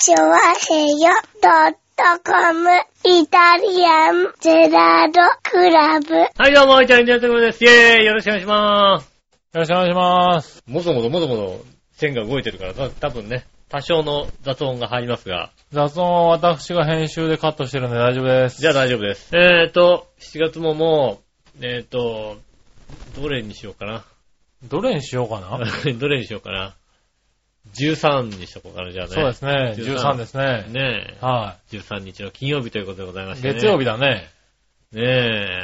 チョワヘヨドットコムイタリアンゼラードクラブ。はい、どうも、イタリアンジェラートクラブです。イェーイよろしくお願いします。よろしくお願いします。もぞもぞもぞもぞ線が動いてるから、た多分ね、多少の雑音が入りますが、雑音は私が編集でカットしてるんで大丈夫です。じゃあ大丈夫です。えーと、7月ももう、えーと、どれにしようかな。どれにしようかな どれにしようかな。13にしとこうかな、じゃあね。そうですね。13 13ですね。ねはえ。13日の金曜日ということでございましい。て、ね。月曜日だね。ねえ。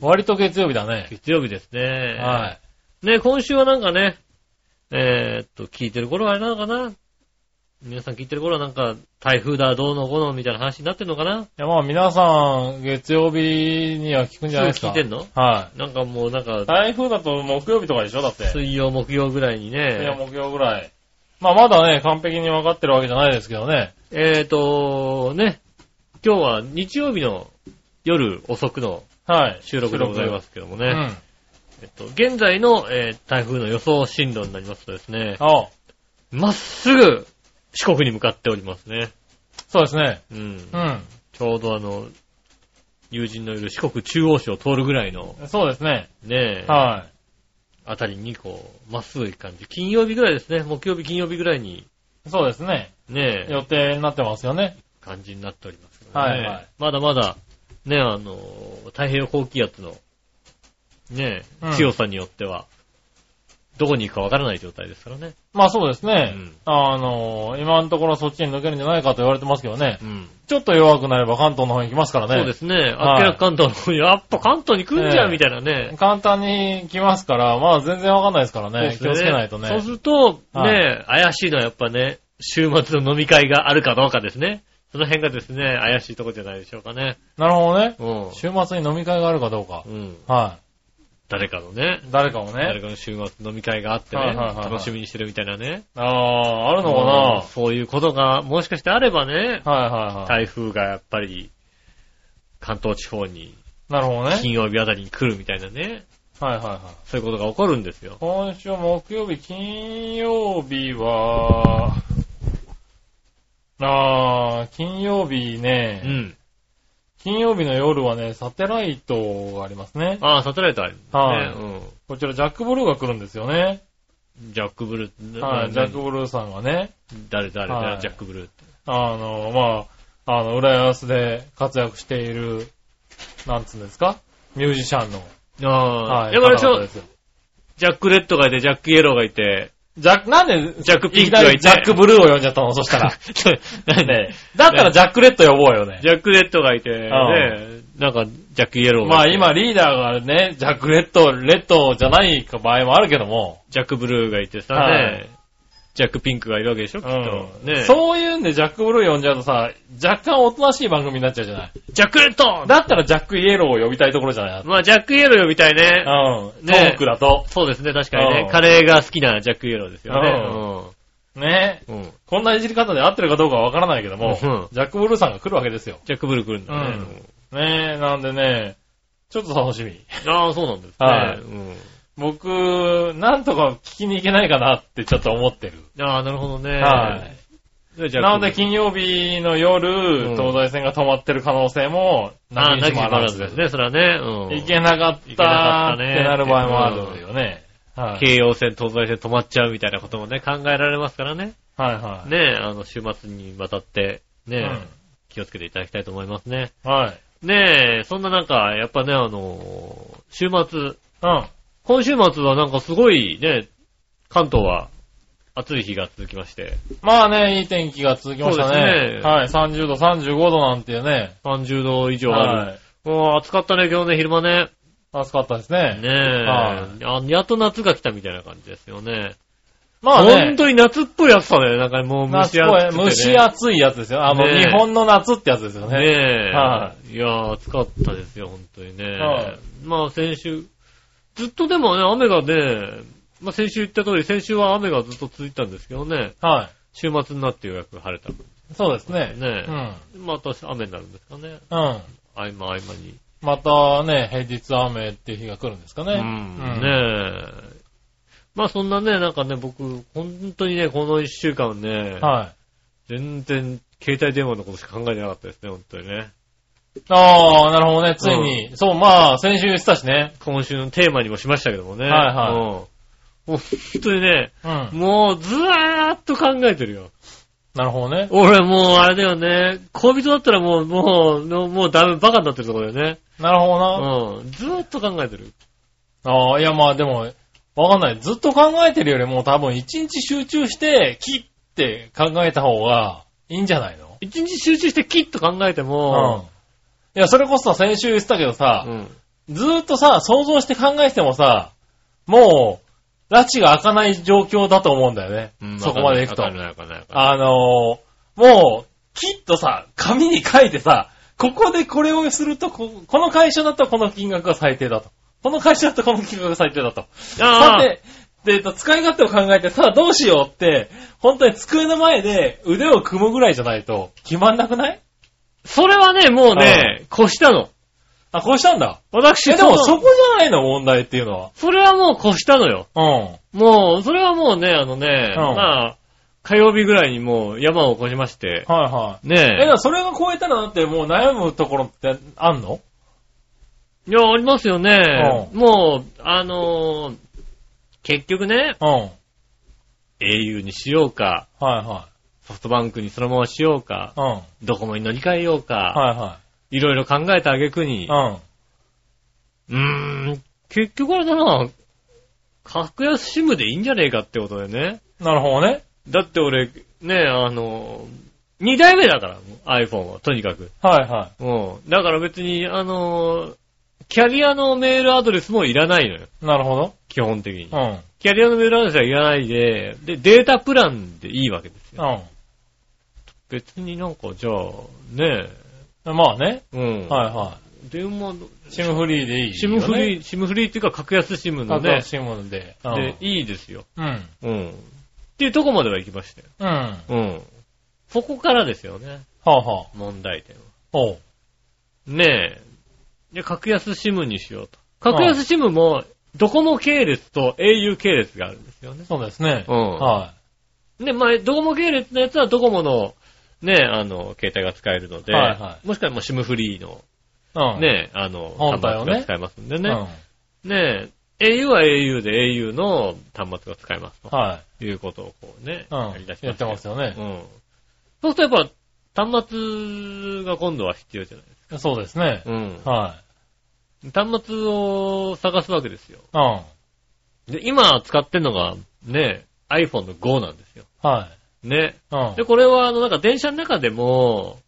割と月曜日だね。月曜日ですね。はい。ね今週はなんかね、えーっと、聞いてる頃はあれなのかな？皆さん聞いてる頃はなんか、台風だ、どうのこうのみたいな話になってんのかな？いや、まあ皆さん、月曜日には聞くんじゃないですか。聞いてんの？はなんかもうなんかい。、台風だと木曜日とかでしょ？だって。水曜、木曜ぐらいにいや、ね、木曜ぐらい。まあまだね、完璧に分かってるわけじゃないですけどね。えーっと、ね、今日は日曜日の夜遅くのはい。収録でございますけどもね、うん。えっと、現在の、えー台風の予想進路になりますとですね、あまっすぐ四国に向かっておりますね。そうですね。うん。うちょうどあの、友人のいる四国中央市を通るぐらいの、ん。そうですね。ねえ、はあたりにこう、まっすぐ行く感じ。金曜日ぐらいですね。木曜日、金曜日ぐらいに、い。そうですね。ねえ、予定になってますよね。感じになっておりますけどね。はいはいまだまだ、ねえ、あの、太平洋高気圧の、ねえ、うん強さによっては、どこに行くかわからない状態ですからね。まあそうですね。うんあの、今のところそっちに抜けるんじゃないかと言われてますけどね。うん。ちょっと弱くなれば関東の方に行きますからね。そうですね。あっけらか関東の方に、やっぱ関東に来んじゃん、ええみたいなね。簡単に来ますから、まあ全然わかんないですからね。そうです気をつけないとね。そうすると、はいね、怪しいのはやっぱね、週末の飲み会があるかどうかですね。その辺がですね、怪しいところじゃないでしょうかね。なるほどね。うん。週末に飲み会があるかどうか。うん。は誰かのね、い。誰かもね。誰かの週末飲み会があってね、はいはいはいはい楽しみにしてるみたいなね。ああ、あるのかうんなそういうことが、もしかしてあればね、はいはいはい。台風がやっぱり、関東地方に、なるほどね。金曜日あたりに来るみたいなね、はいはいはい。そういうことが起こるんですよ。今週木曜日、金曜日は、ああ、金曜日うね、ん。金曜日の夜はね、サテライトがありますね。ああ、サテライトあるね。はいうん。こちらジャックブルーが来るんですよね。ジャックブルー、はい、なジャックブルーさんがね、誰誰はい誰ジャックブルーって。あの、まあ、あの、浦安で活躍している、なんつうんですか？ミュージシャンの。ああ、はい。やっぱりジャックレッドがいて、ジャックイエローがいて、ジャック、なんで、ジャックピンクがいてジャックブルーを呼んじゃったの？そしたら。なんね。だったらジャックレッド呼ぼうよね。ジャックレッドがいて、ね、なんか、ジャックイエロー。まあ今リーダーがね、ジャックレッド、レッドじゃない場合もあるけども。ジャックブルーがいてさ、はい。ね、ジャックピンクがいるわけでしょ、きっと。うんねそういうんでジャックブルー呼んじゃうとさ、若干おとなしい番組になっちゃうじゃない？ジャックレッドだったらジャックイエローを呼びたいところじゃない？まあ、ジャックイエロー呼びたいね。うん。トねークだと。そうですね、確かにうんね。カレーが好きなジャックイエローですよね。ねうん。うん。こんないじり方で合ってるかどうかはわからないけども、うんジャックブルーさんが来るわけですよ。ジャックブルー来るんだね。ねえ、なんでね、ちょっと楽しみ。うんああ、そうなんですね。はいうん僕、なんとか聞きに行けないかなってちょっと思ってる。ああ、なるほどね。はい。いなので金曜日の夜、うん東西線が止まってる可能性も、ああ、なきにしもあららずずですね、それはね。うん。行けなかったってなる場合もあるよね。はい。京葉線、東西線止まっちゃうみたいなこともね、考えられますからね。はいはい。ねあの、週末にわたって、ね、うん気をつけていただきたいと思いますね。はい。ねえ、そんな中、やっぱね、あの、週末、うん。今週末はなんかすごいね、関東は暑い日が続きまして、まあね、いい天気が続きましたそうですね。ねはい。30度、35度なんていうね。30度以上ある。はい。もう暑かったね、今日ね、昼間ね。暑かったですね。ねえ、はあやっと夏が来たみたいな感じですよね。まあね本、当に夏っぽい暑さだよ。なんかもう蒸し暑くて、ね。蒸し暑いやつですよ。あの、日本の夏ってやつですよねね。え。はいやー、暑かったですよ、本当にね。はいまあ先週、ずっとでもね、雨がね、まあ先週言った通り、先週は雨がずっと続いたんですけどね、は週末になってようやく晴れた。い。そうですね。ねうまた雨になるんですかね。ん。うん。合間合間に。またね、平日雨っていう日が来るんですかね。うん。ねえ。まあそんなね、なんかね、僕、本当にね、この一週間ね、は全然、携帯電話のことしか考えてなかったですね、本当にね。ああ、なるほどね。ついに。そう、まあ、先週言ってたしね。今週のテーマにもしましたけどもね。はいはいうんもう本当にね、うん。もうずーっと考えてるよ。なるほどね。俺もうあれだよね、恋人だったらもう、もう、もうダメ、バカになってるところだよね。なるほどな。うん。ずーっと考えてる。ああ、いやまあでも、わかんない。ずっと考えてるよりも多分一日集中して、キッって考えた方がいいんじゃないの？一日集中してキッと考えてうんも、。いや、それこそさ先週言ってたけどさう、ん。ずーっとさ、想像して考えてもさ、もう、拉致が開かない状況だと思うんだよね。うんそこまで行くと。あのー、もう、きっとさ、紙に書いてさ、ここでこれをするとこ、この会社だとこの金額が最低だと。この会社だとこの金額が最低だと。さあて、で、えっと使い勝手を考えて、さあどうしようって、本当に机の前で腕を組むぐらいじゃないと決まんなくない？それはね、もうね、越したの。あ、こうしたんだ。私、え、でもそこじゃないの問題っていうのは？それはもう越したのよ。うん。もう、それはもうね、あのね、うんまあ、火曜日ぐらいにもう山を起こしまして、はいはい。え、ねだからそれが超えたらだってもう悩むところってあんの？え。いや、ありますよね。うもう、あのー結局ね、うん。はい au にしようか、はソフトバンクにそのまましようか、い。うん。ドコモに乗り換えようか、はいはいろいろ考えた挙句にい。、うん。うーん、結局あれだな、格安シムでいいんじゃねえかってことでね。なるほどね。だって俺、ね、あの、二代目だから、iPhone は、とにかく。はいはうん。だから別に、あの、キャリアのメールアドレスもいらないのよ。い。なるほど。基本的にう。ん。キャリアのメールアドレスはいらないで、で、データプランでいいわけですよ。別になんか、じゃあ、ねうん。まあね。え、うん。はいは電話、い。シムフリーでいいよね。シムフリー、シムフリーっていうか格安シムのね格安、シムで。うんで、いいですよ。うん。うん。っていうとこまでは行きましたよ。うん。はうん。そこからですよね、あはあ。問題点は。おう。ねえ。で、格安シムにしようと。格安シムも、ドコモ系列と au 系列があるんですよね。そうですね。うんはで、まあ、ドコモ系列のやつはドコモの、ね、あの、携帯が使えるので、はいはもしくはもうシムフリーの、い。うん。ね、あの、本体をね端末が使えますんでうね。ん。ね au は au で au の端末が使えますとはいうことをこうね、い。うんやり出し。まやってますよね。うん。そうするとやっぱ、端末が今度は必要じゃないですそうですね。か。うん。は端末を探すわけですよ。い。うん。で、今使ってんのが、ね、iPhone の Go なんですよ。はね。い。うんで、。これはあの、なんか電車の中でも、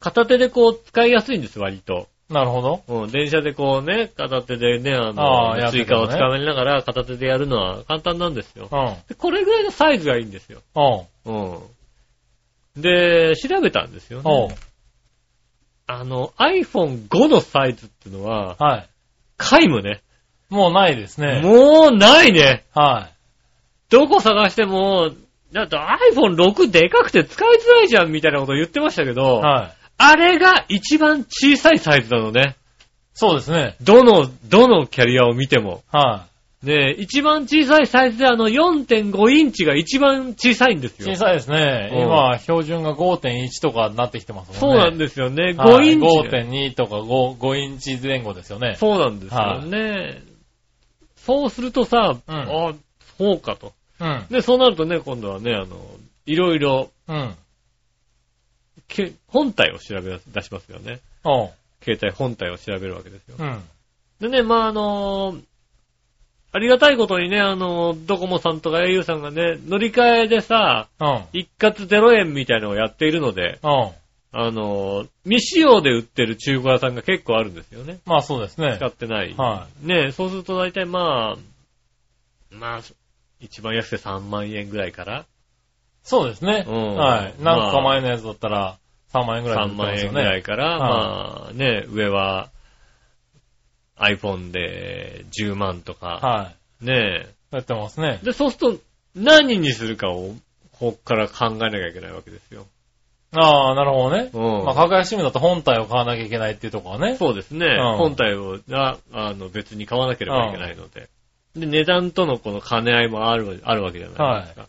片手でこう使いやすいんです、割と。なるほど。うん、電車でこうね、片手でね、ああの、あやってたね追加をつかめながら片手でやるのは簡単なんですよ。うん。で、これぐらいのサイズがいいんですよ。うん。うん。で、調べたんですよおうね。。あの、iPhone5 のサイズっていうのは、はい。皆無ね。もうないですね。もうないね。はどこ探しても、だって iPhone6 でかくて使いづらいじゃんみたいなこと言ってましたけい。ど、はい。あれが一番小さいサイズなのね。そうですね。どの、どのキャリアを見ても。はね一番小さいサイズであの4.5インチが一番小さいんですい。よ小。さいですね。うん今、標準が5.1とかになってきてますそうもんね。なんですよね。5はいインチ。5.2とか5、5インチ前後ですよね。そうなんですよね。そうするとさ、うんあ、そうかと。うん。で、そうなるとね、今度はね、あの、いろいろ、うん。け本体を調べ出しますよね。携帯本体を調べるわけですよ。うん。でね、まあ、あのありがたいことにね、あのドコモさんとか au さんがね、乗り換えでさ、うん。一括0円みたいなのをやっているので、うん。あの未使用で売ってる中古屋さんが結構あるんですよね。まあそうですね使。ってない。はねそうすると大体まあ、まあ、一番安くて3万円ぐらいからそうですね。うんはい。まあ何個か前のやつだったら3万円ぐらい3万円ぐらいから、はいまあね、上は iPhone で10万とか、はい。ねやってますね。で、そうすると何にするかをこっから考えなきゃいけないわけですよ。ああ、なるほどね。うんまあ、格安シムだと本体を買わなきゃいけないっていうところはね。そうですね。うん本体を、が、あの、別に買わなければいけないので。で、値段とのこの兼ね合いもある、あるわけじゃないですか。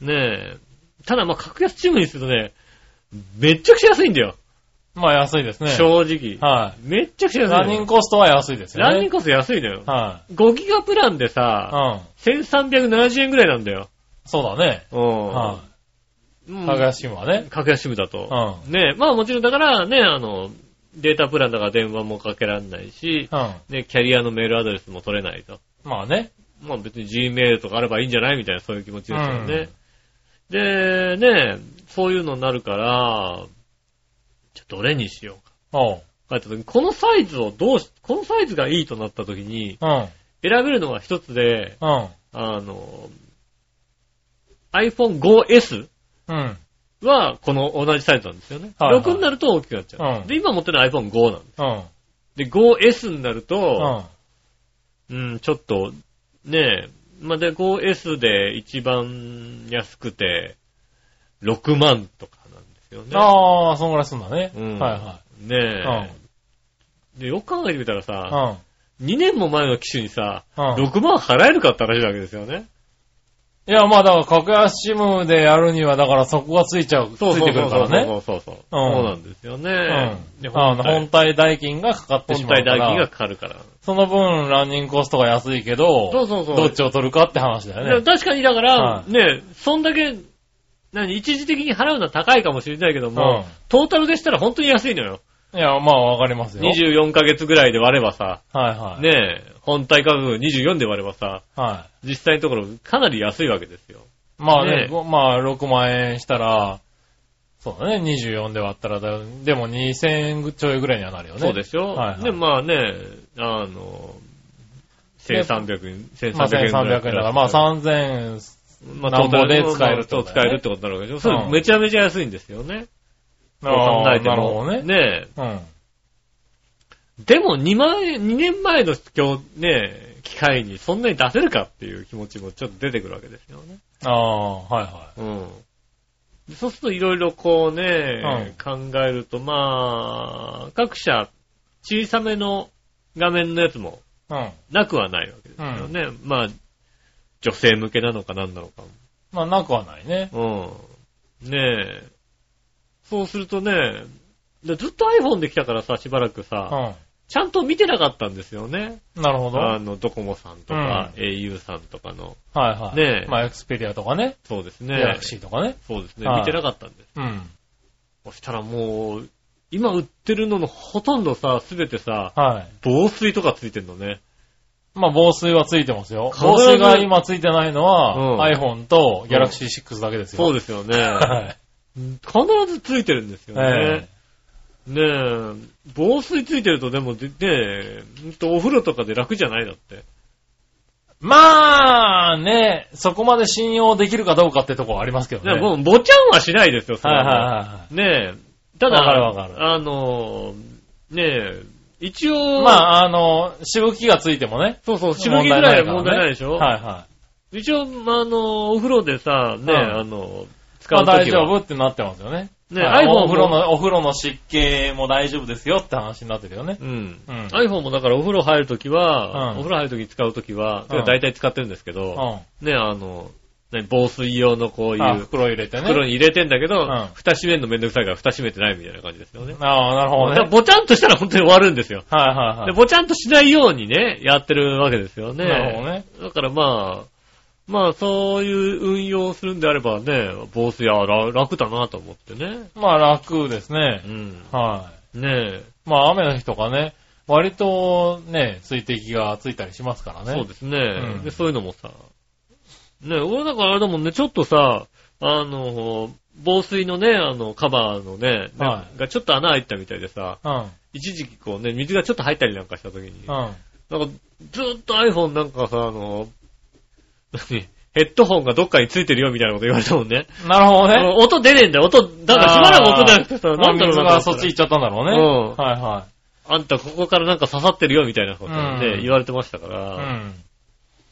ねえ。ただまあ、格安チームにするとね、めっちゃくちゃ安いんだよ。まあ安いですね。正直。はめっちゃくちゃい。安い。ランニングコストは安いですよね。ランニングコスト安いのよ。は5ギガプランでい。さ、うん。1370円ぐらいなんだよ。そうだね。うん。はい。うん格安シムはね。格安シムだと。うん。ねまあもちろんだからね、あの、データプランだから電話もかけられないし、うん。ね、キャリアのメールアドレスも取れないと。まあね。まあ別に Gmail とかあればいいんじゃないみたいなそういう気持ちですよね。で、ね、そういうのになるから、じゃあどれにしようか。おう。こうやった時にこのサイズをどうし、このサイズがいいとなった時に、うん。選べるのが一つで、うん。あの、iPhone 5S うん。はこの同じサイズなんですよね。はいはい6になると大きくなっちゃう。うんで、今持ってる iPhone 5なんです。うん。で、5S になるうと、ん。うん、ちょっと、ねえ、まあ、で、5S で一番安くて、6万とかなんですよね。ああ、そんぐらいすんだね。うんはいはねえ。で、よく考えてみたらい。さ、うん。2年も前の機種にさ、うん。6万払えるかって話なわけですよね。いや、まあだから格安シムでやるには、だからそこがついちゃう、ついてくるからね。そうそうそう。うんそうなんですよね。うん。であの、本体代金がかかってし本まうから。体代金がかかるから。その分、ランニングコストが安いけど、そうそうそうどっちを取るかって話だよね。確かにだから、はいね、そんだけ、何、一時的に払うのは高いかもしれないけども、うんトータルでしたら本当に安いのよ。いや、まあわかりますよ。24ヶ月ぐらいで割ればさ、はいはい。ねえ、本体価格24で割ればさ、は実際のところかなり安いわけですよ。い。まあねね、ごまあ6万円したら、そうだね、24で割ったらだ、でも2000円ちょいぐらいにはなるよね。そうでしょ、はいはいで、まあね、あの、1300円、1300円ぐまあらい。1300円だから、まあ3000、まなんぼで使えるってそうことだよね使えるってことになるわけでしょ。それうんめちゃめちゃ安いんですよね。そうあ考えてーなるも。ほどね。ねえ。うん。でも2万円、2年前の今日ね、機会にそんなに出せるかっていう気持ちもちょっと出てくるわけですよね。ああ、はいはうん。でそうするといろいろこうね、う考えると、まあ、各社小さめの画面のやつもい。うん。なくはないわけですよね。まあ、女性向けなのかなんなのかまあなくはないね。も。うん。ねえ。そうするとね、でずっと iPhone で来たからさ、しばらくうさ、ん。ちゃんと見てなかったんですよね。なるほど。はいあの、ドコモさんとか、au さんとかの。はい。ねえまあエクスペリアとかね。そうですギャラねク。シーとかね。そうですね。はい見てなかったんです。うん。そしたらもう、今売ってるののほとんどさ、すべてさ、はい。防水とかついてんのね。まあ防水はついてますよ。必ず防水が今ついてないのは、うん iPhone と Galaxy 6だけですよ。そうですよね。はい。必ずついてるんですよねえ。ねえ、防水ついてるとでも、でねえ、お風呂とかで楽じゃないだって。まあね、そこまで信用できるかどうかってとこはありますけどね。ねもう、ぼちゃんはしないですよ、それはいはいははい。ねえ、ただ、わかるわかるあの、ねえ、一応、まあ、あの、しぶきがついてもね。そうそう、しぶきぐらいは問題ないでしょはいは一応、まあ、あの、お風呂でさ、ね、うんあの、い。使まあ大うときは、丈夫ってなってますよね。ね、はい iPhone お風呂も、の、お風呂の湿気も大丈夫ですよって話になってるよね。うん。うん。iPhone もだからお風呂入るときは、うんお風呂入るとき使うときは、うん大体使ってるんですけうど、ん。ね、あの、ね、防水用のこういあ、う袋入れてね。袋に入れてんだけど、うん蓋閉めるのめんどくさいから蓋閉めてないみたいな感じですよね。ああ、なるほどね。ぼちゃんとしたら本当に終わるんですよ。はいはいはい。でぼちゃんとしないようにね、やってるわけですよね。なるほどね。だからまあ、まあそういう運用をするんであればね、防水はら楽だなと思ってね。まあ楽ですねう。ん。はねえ。い。まあ雨の日とかね、割とね、水滴がついたりしますからね。そうですね、うんで。そういうのもさ、ねえ、俺だからあれだもんね、ちょっとさ、あの、防水のね、あの、カバーのね、はがちょっと穴開いたみたいでさ、うん。一時期こうね、水がちょっと入ったりなんかした時に、うん。なんかずっと iPhone なんかさ、あの、何ヘッドホンがどっかについてるよみたいなこと言われたもんね。なるほどね。音出ねえんだよ。音、だからしばらく音出なくてさ、まあなんだろう水なそっち行っちゃったんだろうね。うんはいはあんたここからなんか刺さってるよみたいなことをね、うん言われてましたかい。ら、うん。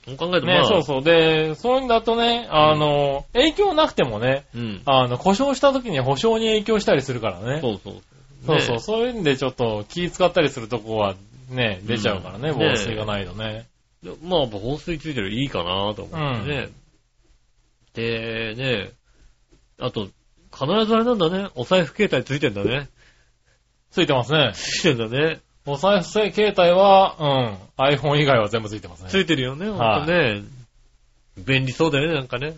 そう考えるとまね、あ、そうそう。で、そういうんだとね、あの、影響なくてもね、うん。あの、故障した時に保証に影響したりするからね。そうそう。そうそう。ねそういうんでちょっと気使ったりするとこはね、出ちゃうからね、うん防水がないとね。でまあ、防水ついてるいいかなと思ってね。で、ね、あと、必ずあれなんだね。お財布携帯ついてんだね。ついてますね。ついてんだね。お財布携帯は、うん。iPhone 以外は全部ついてますね。ついてるよね、ほんはいとね。便利そうだよね、なんかね。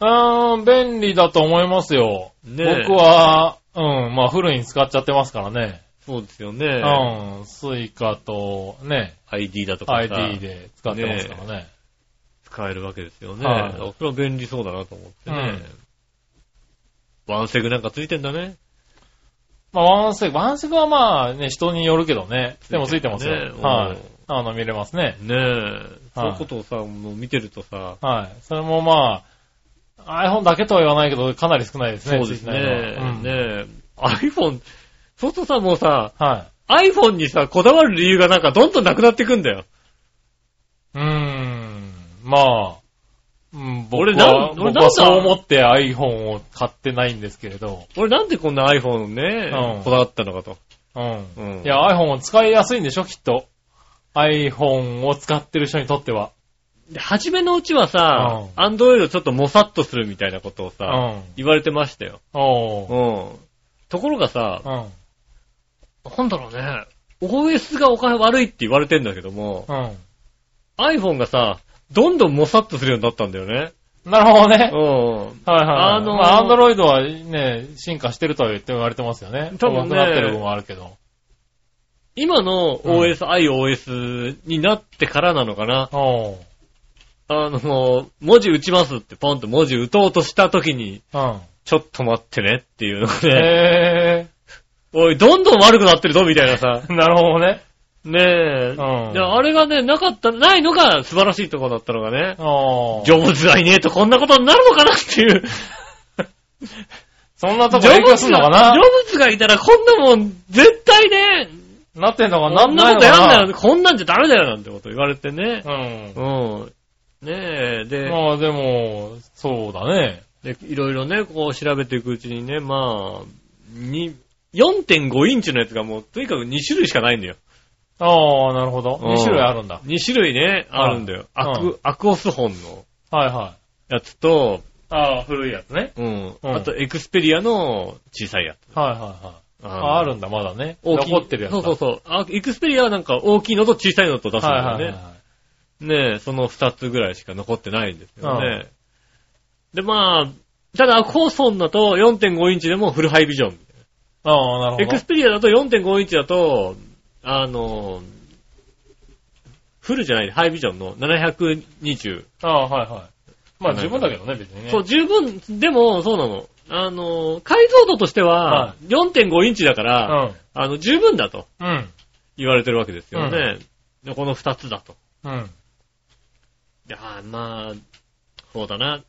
うーん、便利だと思いますよ。ね僕は、うん、まあフルに使っちゃってますからね。そうですよね。うん、スイカと、ね、ID だとかさ ID で使ってますからね。使えるわけですよね。はいそれは便利そうだなと思ってね。うんワンセグなんかついてんだね。まあワンセグ、ワンセグはまあね、人によるけどね。でもついてますよ。ねはい。あの、見れますね。ねえ。そういうことをさ、もう見てるとさ、はい。それもまあ、iPhone だけとは言わないけど、かなり少ないですね。そうですね。うんねえ。iPhone、そうするとさ、もうさ、はい。iPhone にさ、こだわる理由がなんかどんどんなくなってくんだよ。うーん。まあ、うん、僕俺なんは、俺なんだ？僕はそう思って iPhone を買ってないんですけれど。俺なんでこんな iPhone ね、うんこだわったのかと。うん。うんいや、iPhone を使いやすいんでしょ、きっと。iPhone を使ってる人にとっては。で初めのうちはさ、うアンドロイドちょっともさっとするみたいなことをうさ、ん。言われてましたよ。うん。ところがさ、うん。なんだろうね、OS がお金悪いって言われてんだけども、うん。iPhone がさ、どんどんもさっとするようになったんだよね。なるほどねう。ん。はいはい。あのーまあ、Android はね、進化してるとは言って言われてますよね。多分ねなってる部分はあるけど。今のうん OS、iOS になってからなのかな。おー。あの、文字打ちますってポンと文字打とうとした時に、うん。ちょっと待ってねっていうので、へおい、どんどん悪くなってるぞみたいなさ。ー。なるほどね。ねえ。うんであれがね、なかった、ないのが素晴らしいところだったのがね、おー。ジョブズがいねえとこんなことになるのかなっていう。そんなとこジョ影響ブズが、すんのかな？ジョブズがいたらこんなもん、絶対ね、なってんのかな？こんなことやんだよ、こんなんじゃダメだよなんてこと言われてね。うん。うん。ねえ、で、まあでも、そうだね。でいろいろね、こう調べていくうちにね、まあ、に、4.5インチのやつがもう、とにかく2種類しかないんだよ。ああ、なるほど。うん2種類あるんだ。2種類ね、あるんだよ。アうク、アクオス本のはいはい。やつと、ああ、古いやつね。うん。うんあと、エクスペリアの小さいやつ。はいはいはい。ああ、あるんだ、まだね。大きい。残ってるやつだ。そうそうそう。あエクスペリアはなんか大きいのと小さいのと出すんだよね。はいはいはい。ねえ、その2つぐらいしか残ってないんですよね。で、まあ、ただ、アクオス本だと4.5インチでもフルハイビジョン。ああ、なるほど。エクスペリアだと4.5インチだと、あの、フルじゃない、ハイビジョンの720。ああ、はいはい。まあ十分だけどね、別にね。そう、十分、でも、そうなの。あの、解像度としてはは、4.5インチだから、うん。あの、十分だとうん。言われてるわけですよね。でこの2つだと。うん。いやーまあ、そうだな。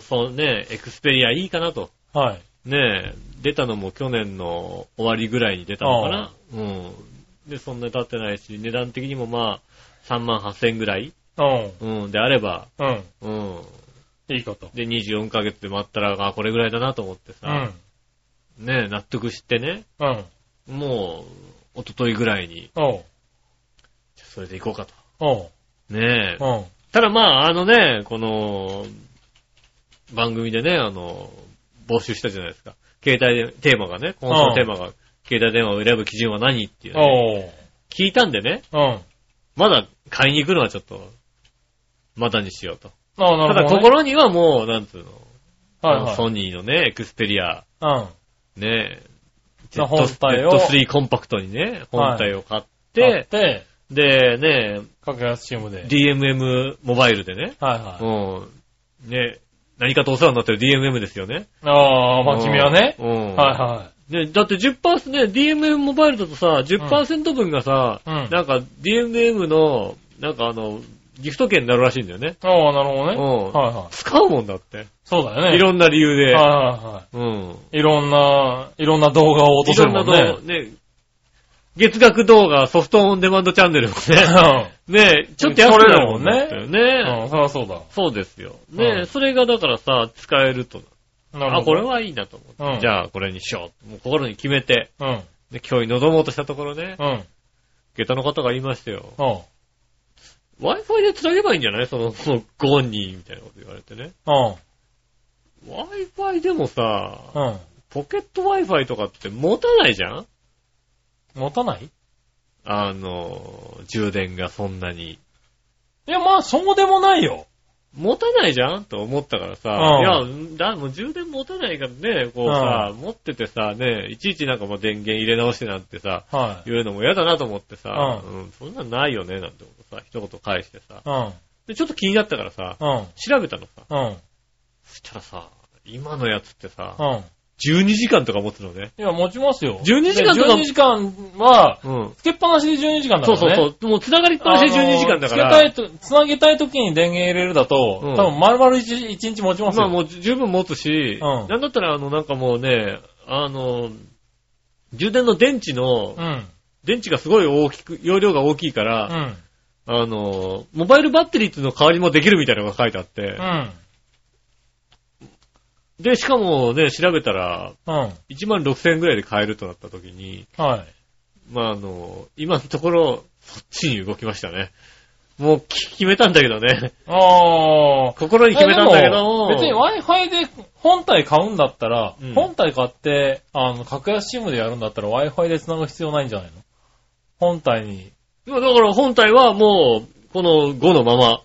そうね、エクスペリアいいかなと。はい。ねえ、出たのも去年の終わりぐらいに出たのかな？うん。で、そんなに経ってないし、値段的にもまあ、3万8000円ぐらい、うん。うん、であれば、うん。うん。いいこと。で、24ヶ月で待ったら、あ、これぐらいだなと思ってうさ、ん。ねえ、納得してね、うん。もう、一昨日ぐらいに、おう。それで行こうかと。おう。ねえ。うん。ただまあ、あのね、この、番組でね、あの、募集したじゃないですか。携帯で、テーマがね、今週のテーマが、携帯電話を選ぶ基準は何っていうね。聞いたんでね、うん。まだ買いに行くのはちょっと、まだにしようと。ああ、なただるほど、ね。心にはもう、なんつうの、はいはい。ソニーのね、エクスペリア、うん。ね、な本体を Z3 コンパクトにね、本体を買っ、買ってて、で、ね、格安シムで。DMM モバイルでね、はいはい。うん、ね、何かとお世話になってる DMM ですよね。ああ、まあ君はね。うん。はいはね、だって10%ね、DMM モバイルだとさ、10%分がさ、うんなんか DMM の、なんかあの、ギフト券になるらしいんだよね。い。ああ、なるほどね。うんはいはい。使うもんだって。そうだよね。いろんな理由で。はいはいはうん。い。いろんな、いろんな動画を落とせるもんいろんな動ね。画、ね、月額動画ソフトオンデマンドチャンネルもね、ね、ちょっと安くなるもんだったようね。ん、そりゃそうだ。そうですよ。ね、うんそれがだからさ、使えると。なるほど。あ、これはいいなと思って。うんじゃあ、これにしよう。もう心に決めて、うん。で今日に臨もうとしたところね、うん。下駄の方が言いましたよ。うん。Wi-Fi で繋げばいいんじゃない？その、もうご本人みたいなこと言われてね。うん。Wi-Fi でもさ、うん。ポケット Wi-Fi とかって持たないじゃん？持たない？あの、充電がそんなに。いや、まあ、そうでもないよ。持たないじゃん？と思ったからさ、うんいや、だ、もう充電持たないからね、こうさ、持っててさ、ね、いちいちなんかもう電源入れ直してなんてさ、は言うのも嫌だなと思ってさ、ううん、そんなんないよね、なんて思ってさ、一言返してさ、い。うん。で、ちょっと気になったからさ、うん。調べたのさ、うん。そしたらさ、今のやつってさ、うん。12時間とか持つのね。いや、持ちますよ。12時間とかで12時間は、うん。つけっぱなしで12時間だからね。そうそうそう。もう繋がりっぱなしで12時間だから。あのつけたいと、つなげたい時に電源入れるだと、うん多分丸々 1, 一日持ちますよ。まあもう十分持つし、うんなんだったらあのなんかもうね、あの、充電の電池の、うん。電池がすごい大きく、容量が大きいかうら、ん。あの、モバイルバッテリーっていうの代わりもできるみたいなのが書いてあってう、ん。で、しかもね、調べたら、うん。1万6000円ぐらいで買えるとなった時に、はい。まああの、今のところ、そっちに動きましたね。もうき決めたんだけどね。ああ。心に決めたんだけど、別に Wi-Fi で本体買うんだったら、うん本体買って、あの、格安 SIM でやるんだったら Wi-Fi で繋ぐ必要ないんじゃないの？本体に。まあだから本体はもう、この5のまま、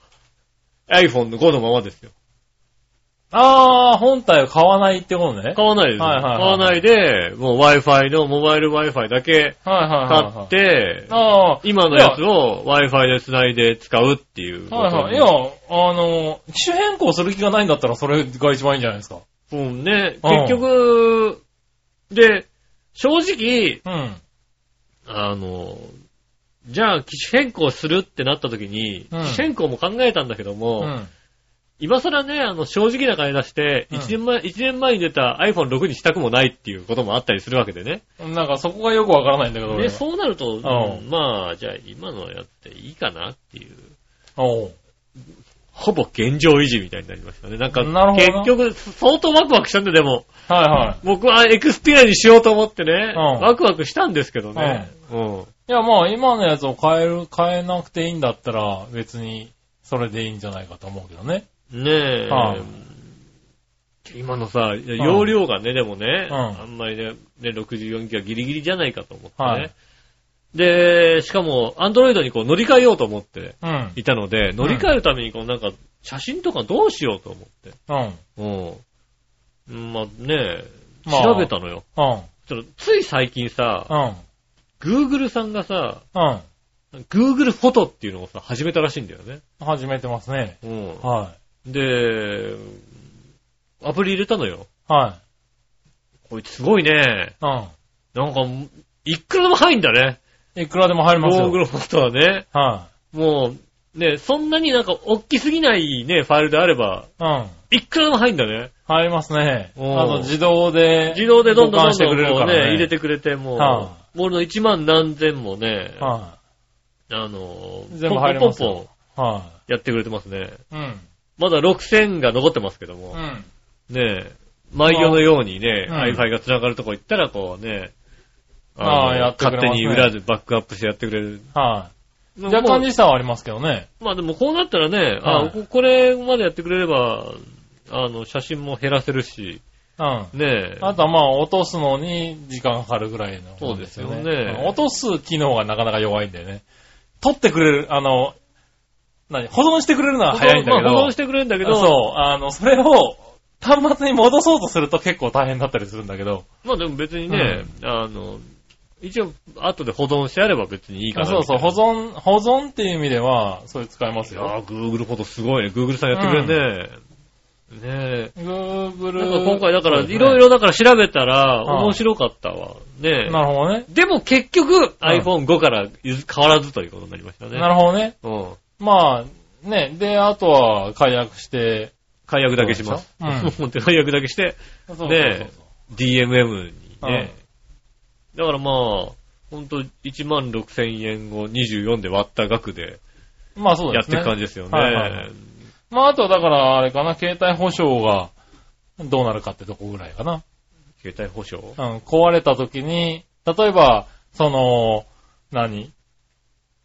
iPhone の5のままですよ。ああ、本体を買わないってことね。買わないですよ。はいはいはい買わないで、もう Wi-Fi の、モバイル Wi-Fi だけ買はい。って、今のやつを Wi-Fi で繋いで使うっていう。はいはい。いや、あの、機種変更する気がないんだったらそれが一番いいんじゃないですか。うんね、うん結局、で、正直、うん。あの、じゃあ機種変更するってなった時に、うん機種変更も考えたんだけども、うん。今更ね、あの、正直な金出して、うん1年前、一年前に出た iPhone6 にしたくもないっていうこともあったりするわけでね。なんかそこがよくわからないんだけど、俺で、はそうなると、んうんまあ、じゃあ今のやっていいかなっていう、おうほぼ現状維持みたいになりましたね。なんか、なるほどな結局、相当ワクワクしたんで、でも、はいはい。僕はエクスペリアにしようと思ってね、うんワクワクしたんですけどね。うん。いや、まあ、今のやつを変える、変えなくていいんだったら、別に、それでいいんじゃないかと思うけどね。ねえ、はい今のさ、容量がね、でもね、うんあんまりね、ね64ギガギリギリじゃないかと思ってね。はいで、しかも、アンドロイドにこう乗り換えようと思ってうん。いたので、乗り換えるためにこうなんか、写真とかどうしようと思って。うん。うん。まあね、まあ調べたのよ。うん。ちょっとつい最近さ、うん。Google さんがさ、うん。Google フォトっていうのをさ、始めたらしいんだよね。始めてますね。うん。はで、アプリ入れたのよ。い。はこいつすごいね。い。うん。なんか、いくらでも入んだね。いくらでも入りますよ。Google フォトはね。はもう、ね、そんなになんか大きすぎないね、ファイルであれば、い。うん。いくらでも入んだね。入りますね。おーあの、自動で。自動でどんどんどんどんこうね。ね、入れてくれて、もう、はボールの1万何千もね、はあの、全部入りますポンポンポンやってくれてますね。い。うん。まだ6000が残ってますけども、うん。ね毎夜のようにね、うん Wi-Fi が繋がるとこ行ったらこうね、のあーやってくれますね勝手に裏でバックアップしてやってくれる。はい。若干時差はありますけどね。まあでもこうなったらね、はいあここれまでやってくれれば、あの、写真も減らせるし、うん。ねえ。あとはまあ、落とすのに時間かかるぐらいの、そうですよねうん落とす機能がなかなか弱いんだよね。取ってくれる、あの、何保存してくれるのは早いんだけど。まあ保存してくれるんだけど、そう、あの、それを端末に戻そうとすると結構大変だったりするんだけど。まあでも別にね、あの、一応後で保存してあれば別にいいかなそうそう、保存、保存っていう意味では、それ使えますよ。なあー Google フォトすごいね。Google さんやってくれるね。ねえ。Google。今回だから、いろいろだから調べたら、はい面白かったわ。ねえ。なるほどね。でも結局、うん iPhone5 から変わらずということになりましたね。なるほどね。うん。まあ、ね、で、あとは解約して、解約だけします。そうでしょ？もう解約だけして、そうそうそうね DMM にうんね。だからまあ、ほんと1万6千円を24で割った額でまあそうですね。やっていく感じですよね。はいはいはいまああとはだから、あれかな、携帯保証がどうなるかってとこぐらいかな。携帯保証？うん、壊れた時に、例えば、その、何？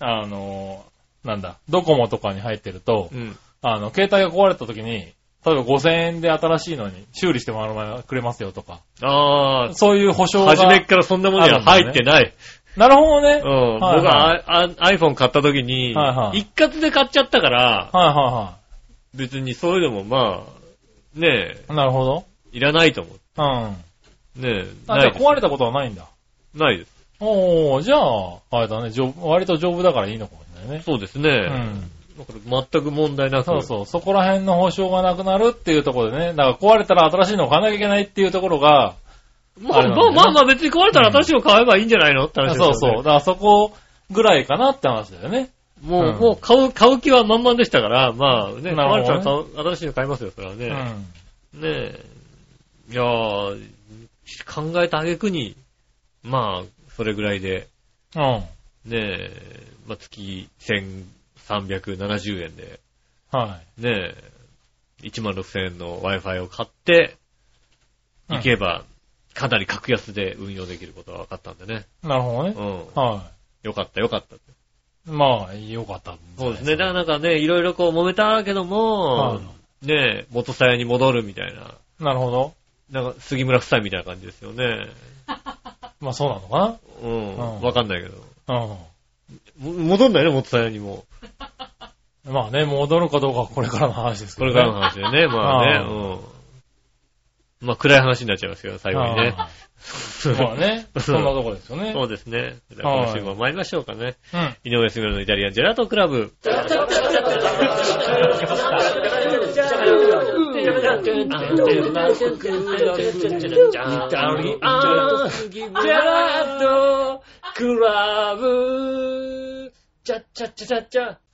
あの、なんだ、ドコモとかに入ってると、うん。あの、携帯が壊れた時に、例えば5000円で新しいのに修理してもらくれますよとか、あそういう保証あ、が。初めっからそんなものには入ってない。なるほどね。うん。はい僕は、あ iPhone 買った時に、はいはい一括で買っちゃったから、はいは別にそういうのもまあ、ねえ、いはい。なるほど。いらないと思うん。う。ねえ、あ。じゃあ壊れたことはないんだ。ないです。おー、じゃあ、あれだね、割と丈夫だからいいのかもしれないね。そうですね。うん。だから全く問題なく。そうそう。そこら辺の保証がなくなるっていうところでね。だから壊れたら新しいのを買わなきゃいけないっていうところが、まああまあまあまあ別に壊れたら新しいの買えばいいんじゃないの？って話ですよね。そうそう。だからそこぐらいかなって話だよね。もう、うんもう買う、買う気は満々でしたから、まあね、壊れたら新しいの買いますよ、それはね。うん。ねえ。いやー、考えた挙句に、まあ、それぐらいで、うん。ねえ、まあ月1370円で、はねえ、1万6000円の Wi-Fi を買って、い。行けば、かなり格安で運用できることが分かったんでね。うんなるほどね。うん。はよかった、よかった。い。まあ、よかったそうですね。だからなんかね、いろいろこう揉めたけども、はねえ、元さやに戻るみたいな、なるほど。なんか杉村夫妻みたいな感じですよね。まあそうなのかうん。うんわかんないけど。なも戻んないね、元さやにも。うん。まあね、戻るかどうかはこれからの話ですけどね。これからの話でね、まあね、あうん。まあ暗い話になっちゃいますけど、最後にね。あーまあね、そんなとこですよね。そうですね。じゃあ今週も参りましょうかね。うん。井上杉村のイタリアンジェラートクラブ。はい、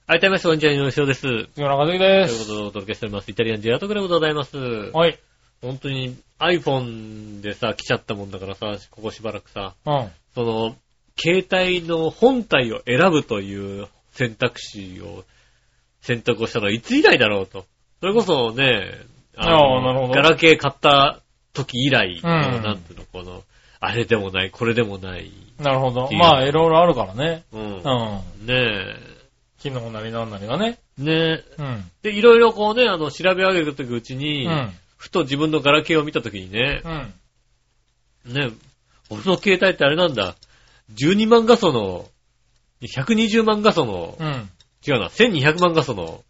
改めまして、こんにちは、井上翔です。という杉村和樹でこと。でお届けしております。イタリアンジェラートクラブでございます。はい。本当に iPhone でさ、来ちゃったもんだからさ、ここしばらくさ、うん。その、携帯の本体を選ぶという選択肢を選択をしたのはいつ以来だろうと。それこそね、ああなるほどガラケー買った時以来の、うんなんていうの、この、あれでもない、これでもない。なるほどまあ、いろいろあるからね。うん。うん。ね機能なりなんなりがね。え。ねえ。うん。で、いろいろこうね、あの、調べ上げていくうちうに、ん。ふと自分のガラケーを見た時にねう、ん。ね、俺の携帯ってあれなんだ。12万画素の、120万画素の、うん。違うな、1200万画素の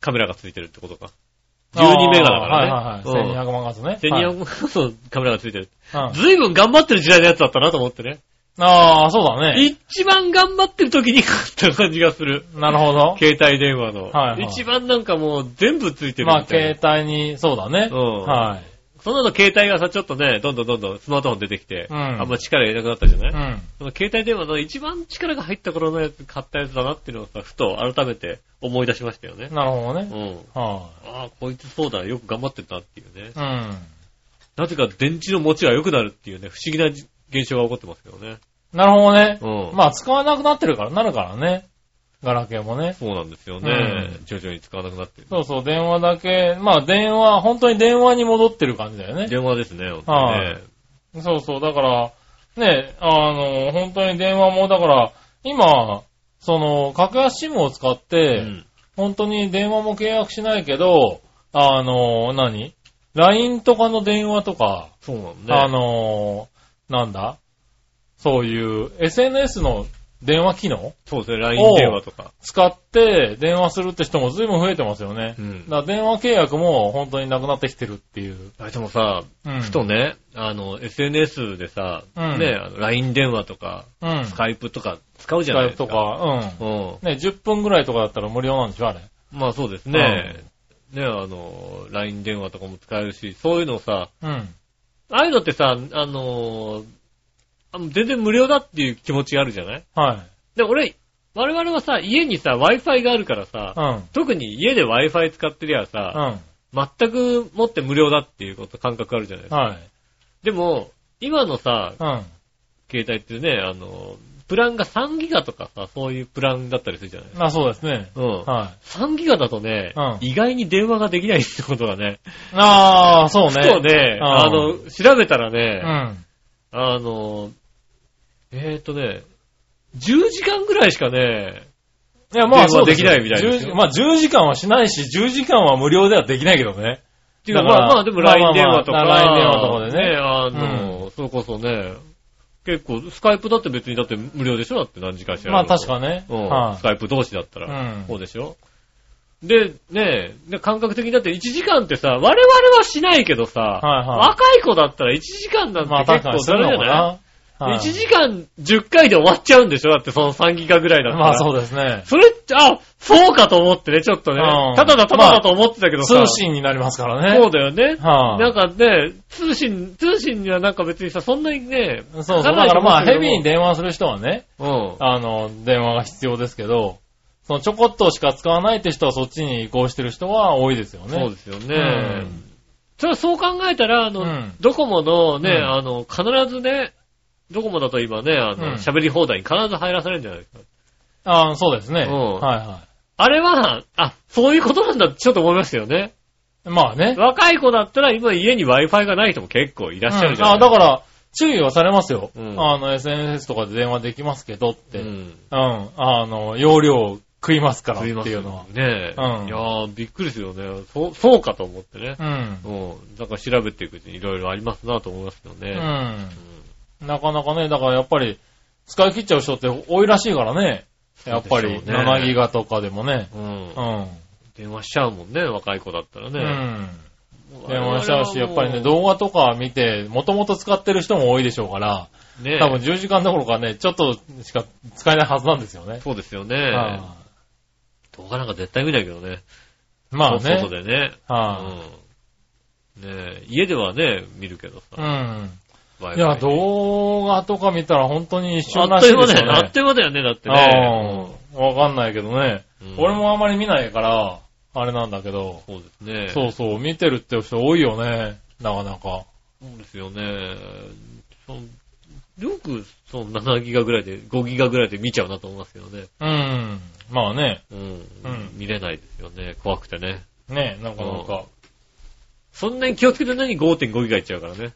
カメラがついてるってことか。12メガだからね。はいはいはい。1200万画素ね。1200はい万画素のカメラがついてる。うんずいぶん頑張ってる時代のやつだったなと思ってね。ああ、そうだね。一番頑張ってる時に買った感じがする。なるほど。携帯電話の。はいはい一番なんかもう全部ついてるまあ、みたいな。携帯に、そうだね。うんはい。その後携帯がさ、ちょっとね、どんどんどんどんスマートフォン出てきて、うんあんま力入れなくなったじゃない、うん。その携帯電話の一番力が入った頃のやつ、買ったやつだなっていうのをさ、ふと改めて思い出しましたよね。なるほどね。うん。はああ、こいつそうだ、よく頑張ってたっていうね。い。うん。なぜか電池の持ちが良くなるっていうね、不思議な現象が起こってますけどね。なるほどね。うん。まあ、使わなくなってるから、なるからね。ガラケーもね。そうなんですよね。うん徐々に使わなくなってる。そうそう、電話だけ、まあ、電話、本当に電話に戻ってる感じだよね。電話ですね、本当にね。そうそう、だから、ね、あの、本当に電話も、だから、今、その、格安 SIM を使っうて、ん。本当に電話も契約しないけど、あの、何 ?LINE とかの電話とか、そうなんね。あの、なんだ？そういう SNS の電話機能？そうですね、LINE 電話とか。使って電話するって人も随分増えてますよね。うんだから電話契約も本当になくなってきてるっていう。あでもさ、うん。ふとね、あの、SNS でさ、うんね、LINE 電話とか、うん。スカイプとか使うじスカイプゃないですか。とか、うん。うん。ね、10分ぐらいとかだったら無料なんでしょあれ。まあそうですね。ね、あの、LINE 電話とかも使えるし、そういうのさ、うん。ああいうのってさ、あのあの全然無料だっていう気持ちがあるじゃない？はい。で、俺、我々はさ、家にさ、Wi-Fi があるからさ、うん。特に家で Wi-Fi 使ってりゃさ、うん。全くもって無料だっていうこと、感覚あるじゃないですか。はい。でも、今のさ、うん。携帯ってね、あの、プランが3ギガとかさ、そういうプランだったりするじゃない？まあそうですね。うん。はい。3ギガだとね、うん意外に電話ができないってことがね、ああ、そうね。そうね、うんあの、調べたらうね、ん。あの、えーとね、10時間ぐらいしかね、いや、まあそうできないみたいですよ。10まあ10時間はしないし、10時間は無料ではできないけどね。違う、まだからあまあでも LINE 電話とか、まあまあ LINE 電話とかでね。あの、それこそね、結構、スカイプだって別にだって無料でしょ？だって何時間しらまあ確かね。うん、はい。スカイプ同士だったら、うん。そうでしょ？で、ねで感覚的にだって1時間ってさ、我々はしないけどさ、はいはい。若い子だったら1時間なんてまあ結構それじゃない、のかな。はい ?1 時間10回で終わっちゃうんでしょ？だってその3ギガぐらいだったら。まあそうですね。それって、あ、そうかと思ってね、ちょっとね。うんただだただだと思ってたけどさ。通信になりますからね。そうだよね。はいなんかね、通信、通信にはなんか別にさ、そんなにね、そうそう。だからまあヘビーに思電話する人はね、うけどもあの、電話が必要ですけど、そのちょこっとしか使わないって人はそっちに移行してる人は多いですようん。ね。そうですよね。うんそれはそう考えたら、あの、うんドコモのね、うんあの、必ずね、ドコモだと今ね、あうんの、喋り放題に必ず入らされるんじゃないですか。ああ、そうですね。うんはいはあれは、あ、そういうことなんだってちょっと思いましたよね。い。まあね。若い子だったら今家に Wi-Fi がない人も結構いらっしゃるじゃないうんあだから、注意はされますよ。うんあの、SNS とかで電話できますけどって。ううん。ん。あの、容量食いますからって食いまうのは。ね。うんいやー、びっくりするよね。そう、そうかと思ってね。うん。うん。だから調べていくうちにいろいろありますなと思いますよね。うん。なかなかね、だからやっぱり、使い切っちゃう人って多いらしいからね。やっぱり、そうでしょうね7ギガとかでもね。うん。ううんん。電話しちゃうもんね、若い子だったらうね。ん。我々電話しちゃうし、やっぱりね、動画とか見て、もともと使ってる人も多いでしょうから、うね多分10時間どころかね、ちょっとしか使えないはずなんですよね。そうですよね。は動画なんか絶対見ないけどね。いまあね。外でね。はうん。ねえ家ではね、見るけどい。うさ。ん。いや、動画とか見たら本当に一あ瞬らっという間だよね。しいですよね。あっという間だよね、だってね。うん。わかんないけどね。うん俺もあまり見ないから、あれなんだけど、そうですね。そうそう、見てるって人多いよね。なかなか。そうですよね。そよく、その7ギガぐらいで、5ギガぐらいで見ちゃうなと思いますけどね。うん。まあね。うん。うん見れないですよね。怖くてね。ね、なかなか。そんなに気をつけて何？5.5ギガいっちゃうからね。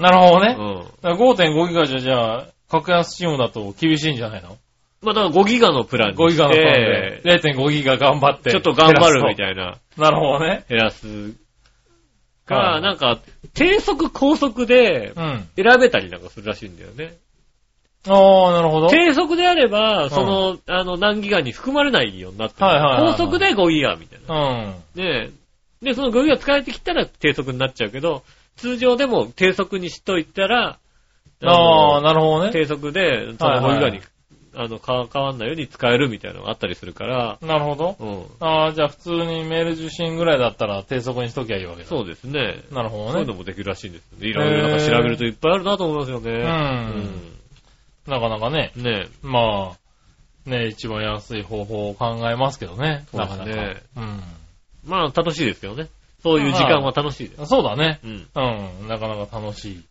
なるほどね。うん。だから5.5ギガじゃ、じゃあ、格安チームだと厳しいんじゃないの？まあだから5ギガのプランにして ?5 ギガのプランで、0.5ギガ頑張って。ちょっと頑張るみいたいな。な。なるほどね。減らす。はか、いなんか、低速高速でうん。選べたりなんかするらしいんだよね。ああ、なるほど。低速であれば、その、あの、何ギガに含まれないようになってる。はいはいはいはい高速で5ギガみたいな。うん。で、で、その5ギガ使えてきたら低速になっちゃうけど、通常でも低速にしといたら、ああ、のなるほどね。低速で、その5はいはいギガに、あの、か変わんないように使えるみたいなのがあったりするから、なるほど。うん。ああ、じゃあ普通にメール受信ぐらいだったら低速にしときゃいいわけだ。そうですね。なるほどね。そういうのもできるらしいんですよね。いろいろなんか調べるといっぱいあるなと思いますよね。うんなかなかね。うん。ねまあ、ね、一番安い方法を考えますけどね。そうですねなかなか。まあ楽しいですよね。そういう時間は楽しいです。うん。そうだね。うん。うん。なかなか楽しい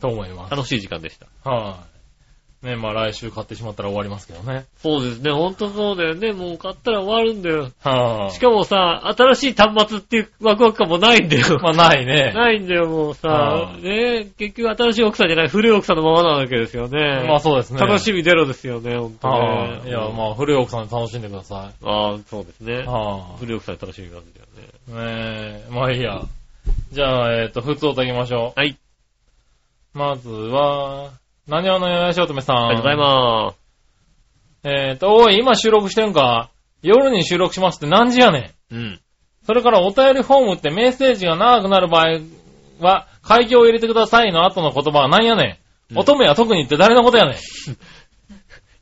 と思います。楽しい時間でした。はい。ね、まあ来週買ってしまったら終わりますけどね。そうですね。ほんとそうだよね。もう買ったら終わるんだよ。はい。しかもさ、新しい端末っていうワクワク感もないんだよ。まあないね。ないんだよ、もうさは。いね結局新しい奥さんじゃない、古い奥さんのままなわけですよね。まあそうですね。楽しみゼロですよね、ほんとね。はい。いや、まあ古い奥さんで楽しんでくださああ、そうですねい。。は古い奥さん楽しみなんだよね。え、まあいいや。じゃあ、えっと、普通をときましょはい。う。まずは、何話のよやしおとめさん。ありがとうございます。えっと、おい、今収録してんか？夜に収録しますって何時やねん？うん。それからお便りフォームってメッセージが長くなる場合は、開業を入れてくださいの後の言葉は何やねん？うん乙女は特にって誰のことやねん？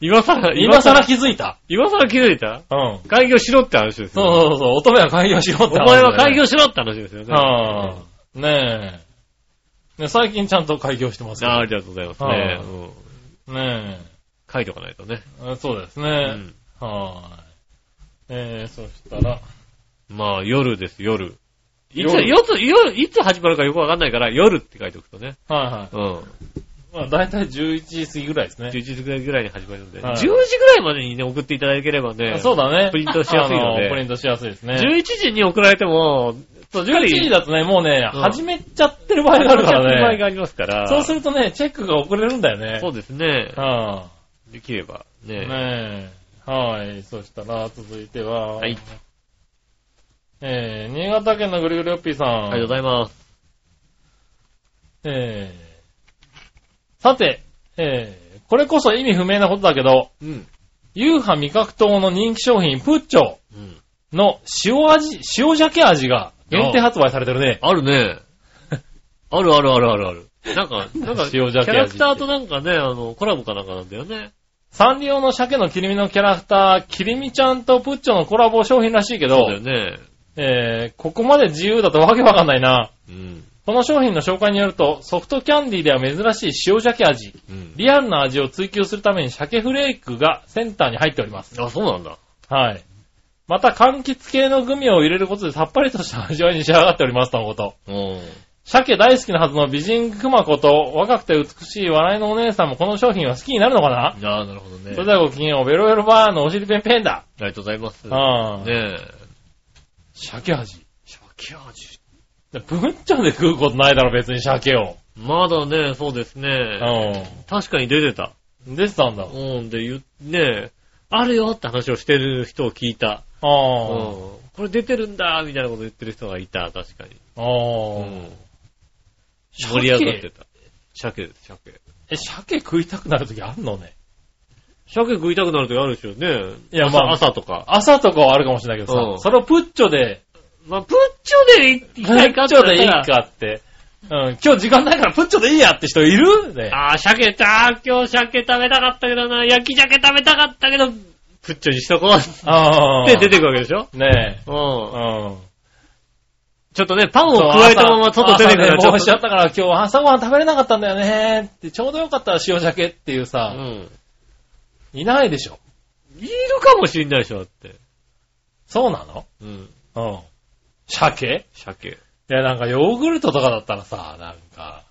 今更、今更気づいた？今更気づいた？うん。開業しろって話ですよ。そうそうそう、乙女は開業しろってお前は開業しろって話ですよね。はあ、ねえ。ね、最近ちゃんと開業してますよあありがとうございますね。はうんね書いとかないとね。え。そうですうね。ん。はい。えー、そしたら、まあ、夜です、夜。いつ、夜いつ、夜いつ始まるかよくわかんないから、夜って書いておくとね。はいはい。うん。まあ、だいたい11時過ぎぐらいですね。11時ぐらいぐらいに始まるので、はい10時ぐらいまでにね、送っていただければね。そうだね。プリントしやすいのであプリントしやすいですね。11時に送られても、そう、11時だとね、もうね、うん始めちゃってる場合があるからね。場合がありますから。そうするとね、チェックが遅れるんだよね。そうですね。はできればあ、ね。ねえ。はい。そしたら、続いては、はいえー、新潟県のぐるぐるよっぴーさん。ありがとうございます。えー、さて、えー、これこそ意味不明なことだけど、うん。ユーハ味覚糖の人気商品、プッチョうん。の塩味、塩鮭味が限定発売されてるね。あるね。あるあるあるあるある。なんか、なんか、キ塩鮭味ャラクターとなんかね、あの、コラボかなんかなんだよね。サンリオの鮭の切り身のキャラクター、切り身ちゃんとプッチョのコラボ商品らしいけどそうだよ、ね。えー、ここまで自由だとわけわかんないな。うん。この商品の紹介によると、ソフトキャンディーでは珍しい塩鮭味。うん。リアルな味を追求するために鮭フレークがセンターに入っております。あ、そうなんだ。はい。また、柑橘系のグミを入れることでさっぱりとした味わいに仕上がっておりますとのこと。うん。鮭大好きなはずの美人熊子と若くて美しい笑いのお姉さんもこの商品は好きになるのかな、ああ、なるほどね。それではごきげんよう、ベロベロバーのお尻ペンペンだ。ありがとうございます。ああねえ。鮭味。鮭味。でプッチョで食うことないだろ、別に鮭を。まだね、そうですね。う確かに出てた。ん。出てたんだ。うん、で、言うねえ、あるよって話をしてる人を聞いた。あうん。あ。これ出てるんだみたいなこと言ってる人がいた、確かに。あうあ。ん。盛り上がってた。鮭？です、鮭。え、鮭食いたくなるときあんのね？鮭食いたくなる時あるでしょうね。いやまあ朝朝とか。朝とかはあるかもしれないけどさ、うんそれをプッチョで、まあ、プッチョでいプいかいかッチョでいいかって。うん、今日時間ないからプッチョでいいやって人いるね。ああ、鮭だ。今日鮭食べたかったけどな。焼き鮭食べたかったけど、プッチョにしとこうっああ。て出てくるわけでしょ？ねえ。うん。うん。ちょっとね、パンを加えたまま外出てくるちょっとしちゃったから今日朝ごはん食べれなかったんだよねって、ちょうどよかったら塩鮭っていうさ、うん。いないでしょ。いるかもしんないでしょ、だって。そうなの？うん。うん。鮭？鮭。いや、なんかヨーグルトとかだったらさ、なんか、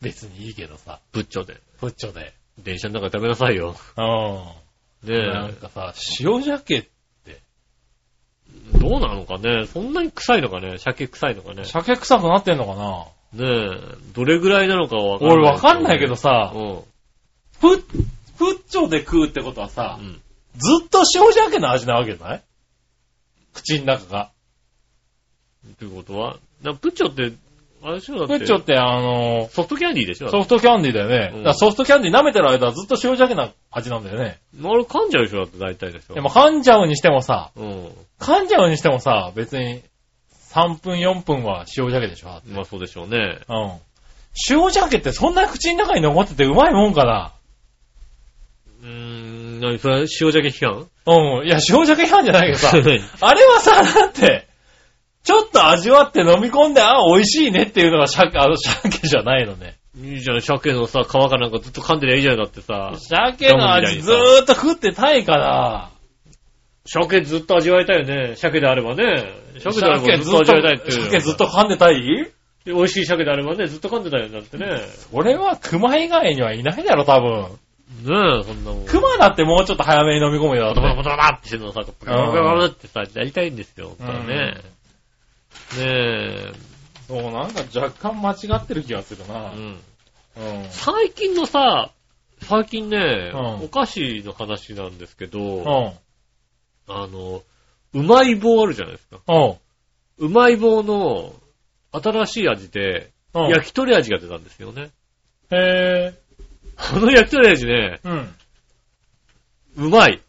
別にいいけどさ、プッチョで。プッチョで。電車の中で食べなさいよ。うん。ねなんかさ、塩鮭、え。どうなのかね？そんなに臭いのかね？鮭臭いのかね？鮭臭くなってんのかな？ねえ。どれぐらいなのかはわかんない。俺わかんないけどさう、ん。プッ、プッチョで食うってことはさう、ん。ずっと塩鮭の味なわけじゃない？口の中が。ということは、なプッチョって、あれでしょだって。プッチョってあの、ソフトキャンディーでしょソフトキャンディーだよね。うんソフトキャンディー舐めてる間はずっと塩鮭な味なんだよね。あれ噛んじゃうでしょだって大体でしょ。でも噛んじゃうにしてもさ、うん。噛んじゃうにしてもさ、別に3分4分は塩鮭でしょ。まあそうでしょうね。うん。塩鮭ってそんなに口の中に残っててうまいもんかな？うーん、何それ、塩鮭期間うん。いや、塩鮭批判じゃないけどさ、あれはさ、だって、ちょっと味わって飲み込んで、あ、美味しいねっていうのが鮭、あの、鮭じゃないのね。いいじゃん、鮭のさ、皮かなんかずっと噛んでりゃいいじゃんだってさ。鮭の味ずーっと食ってたいから、鮭ずっと味わいたいよね。鮭であればね。鮭であればずっと味わいたいっていう。鮭ずっと噛んでたい？美味しい鮭であればね、ずっと噛んでたよ、だってね。ね俺は熊以外にはいないだろ、多分。え、そんなもん。熊だってもうちょっと早めに飲み込むよ。ボタボタボタボタってしてるのをさ、ブラブラブラってさ、やりたいんですよ、本当はね。ねえ。そう、なんか若干間違ってる気がするうな。ん。うん。最近のさ、最近ね、うんお菓子の話なんですけど、うん。あの、うまい棒あるじゃないですか。うん。うまい棒の新しい味で、うん。焼き鳥味が出たんですよね。へあの焼き鳥味ね、ぇー。うん。うまい。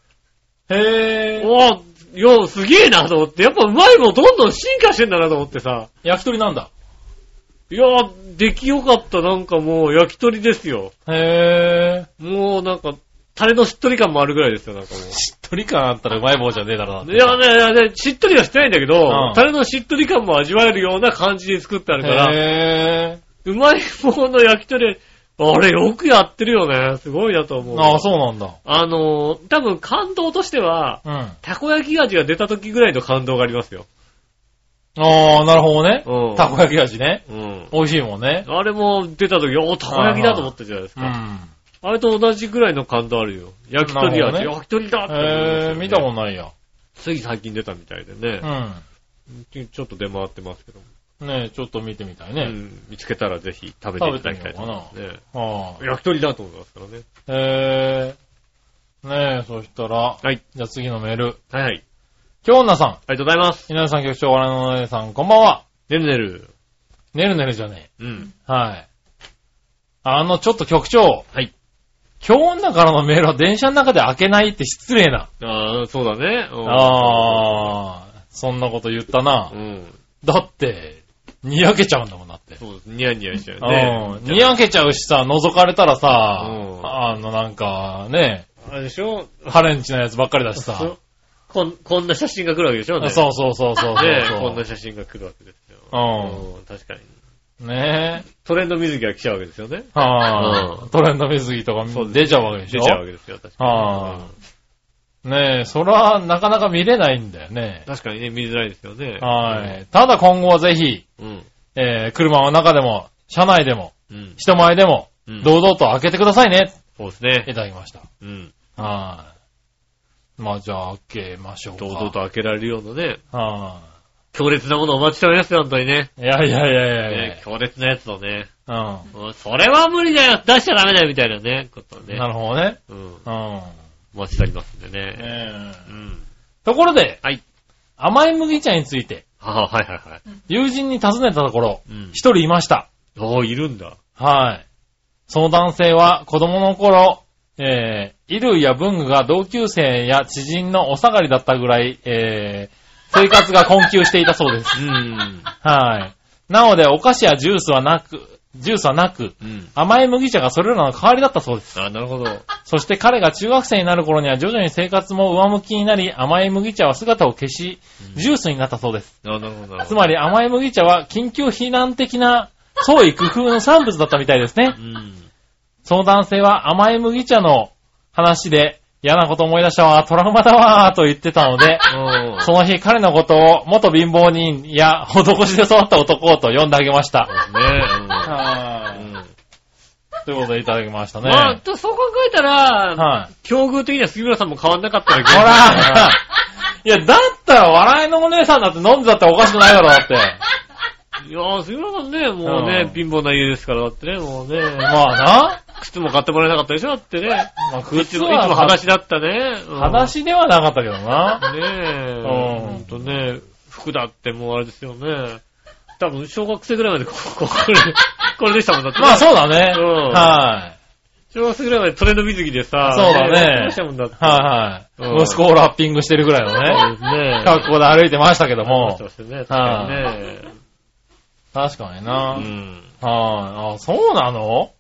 へぇー。おー、よ、すげえなと思って、やっぱうまい棒どんどん進化してんだなと思ってさ。焼き鳥なんだ。いやー、出来よかった、なんかもう焼き鳥ですよ。へぇー。もうなんか、タレのしっとり感もあるぐらいですよ、なんかもう。しっとり感あったらうまい棒じゃねえだろうな。いやね、いやね、しっとりはしてないんだけど、うんタレのしっとり感も味わえるような感じに作ってあるから、へうまい棒の焼き鳥、あれよくやってるよね。すごいなと思う。ああ、そうなんだ。あのー、多分感動としては、うん。たこ焼き味が出た時ぐらいの感動がありますよ。ああ、なるほどね。うん。たこ焼き味ね。うん。美味しいもんね。あれも出た時、おたこ焼きだと思ったじゃないですか。うん。あれと同じぐらいの感動あるよ。焼き鳥味、ね焼き鳥だってねぇー、見たことないや。つい最近出たみたいでねう。ん。ちょっと出回ってますけど。ねえ、ちょっと見てみたいうね。ん。見つけたらぜひ食べていただきたいと思いますね。はあ。焼き鳥だと思いますからね。へぇー。ねえ、そしたら、はい。じゃあ次のメール。はいはい。京女さん、ありがとうございます。稲田さん局長、我々のお姉さん、こんばんは。ねるねる。ねるねるじゃねうん。え。はい。あの、ちょっと局長。はい。京女からのメールは電車の中で開けないって失礼な。ああ、そうだね。うんあー、そんなこと言ったなう。ん。だって、にやけちゃうんだもんだって。そうです。ニヤニヤしちゃうね。うん。にやけちゃうしさ、覗かれたらさ、うんあの、なんか、ね、あれでしょ？ハレンチなやつばっかりだしさ。こん、こんな写真が来るわけでしょねそうそうそうそうそうね。こんな写真が来るわけですよ。うんうん。確かに。ねえ。トレンド水着が来ちゃうわけですよね。はあ、うんトレンド水着とか出ちゃうわけでしょ？出ちゃうわけですよ、確かに。はあうんねえ、それはなかなか見れないんだよね。確かにね、見づらいですよね。はい。ただ今後はぜひ、うん。えー、車の中でも、車内でも、うん。人前でも、うん堂々と開けてくださいね。そうですねい。ただきました。うん。はい。まあじゃあ開けましょうか。堂々と開けられるようなね、は強烈なものをお待ちしておりますよ、本当にね。い。いやいやいやいやいね強烈なやつをね。や。うんそれは無理だよ出しちゃダメだよみたいなね、こと。ね。なるほどね。うん。うん。お待ちしておりますんでね。えうん。ところで、はい。甘い麦茶について、はあ、はいはいはい。友人に尋ねたところ、うん。一人いました。おー、いるんだ。はい。その男性は子供の頃、えー、衣類や文具が同級生や知人のお下がりだったぐらい、えー、生活が困窮していたそうです。うん。はい。なので、お菓子やジュースはなく、ジュースはなく、うん。甘い麦茶がそれらの代わりだったそうです。あ、なるほど。そして彼が中学生になる頃には徐々に生活も上向きになり、甘い麦茶は姿を消し、ジュースになったそうです。あ、なるほど、なるほど。つまり甘い麦茶は緊急避難的な創意工夫の産物だったみたいですねう。ん。その男性は甘い麦茶の話で嫌なこと思い出したわ、トラウマだわ、と言ってたので、うん。その日彼のことを元貧乏人や施しで育った男と呼んであげました。ね。うん。はうんということでいただきましたね。まあ、とそう考えたら、はい。境遇的には杉村さんも変わんなかったらほらいや、だったら笑いのお姉さんだって飲んでたっておかしくないだろ、だって。いやー、杉村さんね、もうねうん、貧乏な家ですから、だってね、もうね、まあな。靴も買ってもらえなかったでしょ、だってね。まあ、いつも、いつも靴は裸足だったね。うん裸足ではなかったけどな。ねえ、ほんとね、服だってもうあれですよね。多分、小学生ぐらいまでこ、こ、これ、これでしたもんだって、まあそうだね。うんはい。小学生ぐらいまでトレンド水着でさ、そうだねやってましたもんだって。はいはい。うん息子をラッピングしてるぐらいのね、ね。格好で歩いてましたけどもそう。ですね、確かにね。確かにな。はい、うん。あ、そうなの？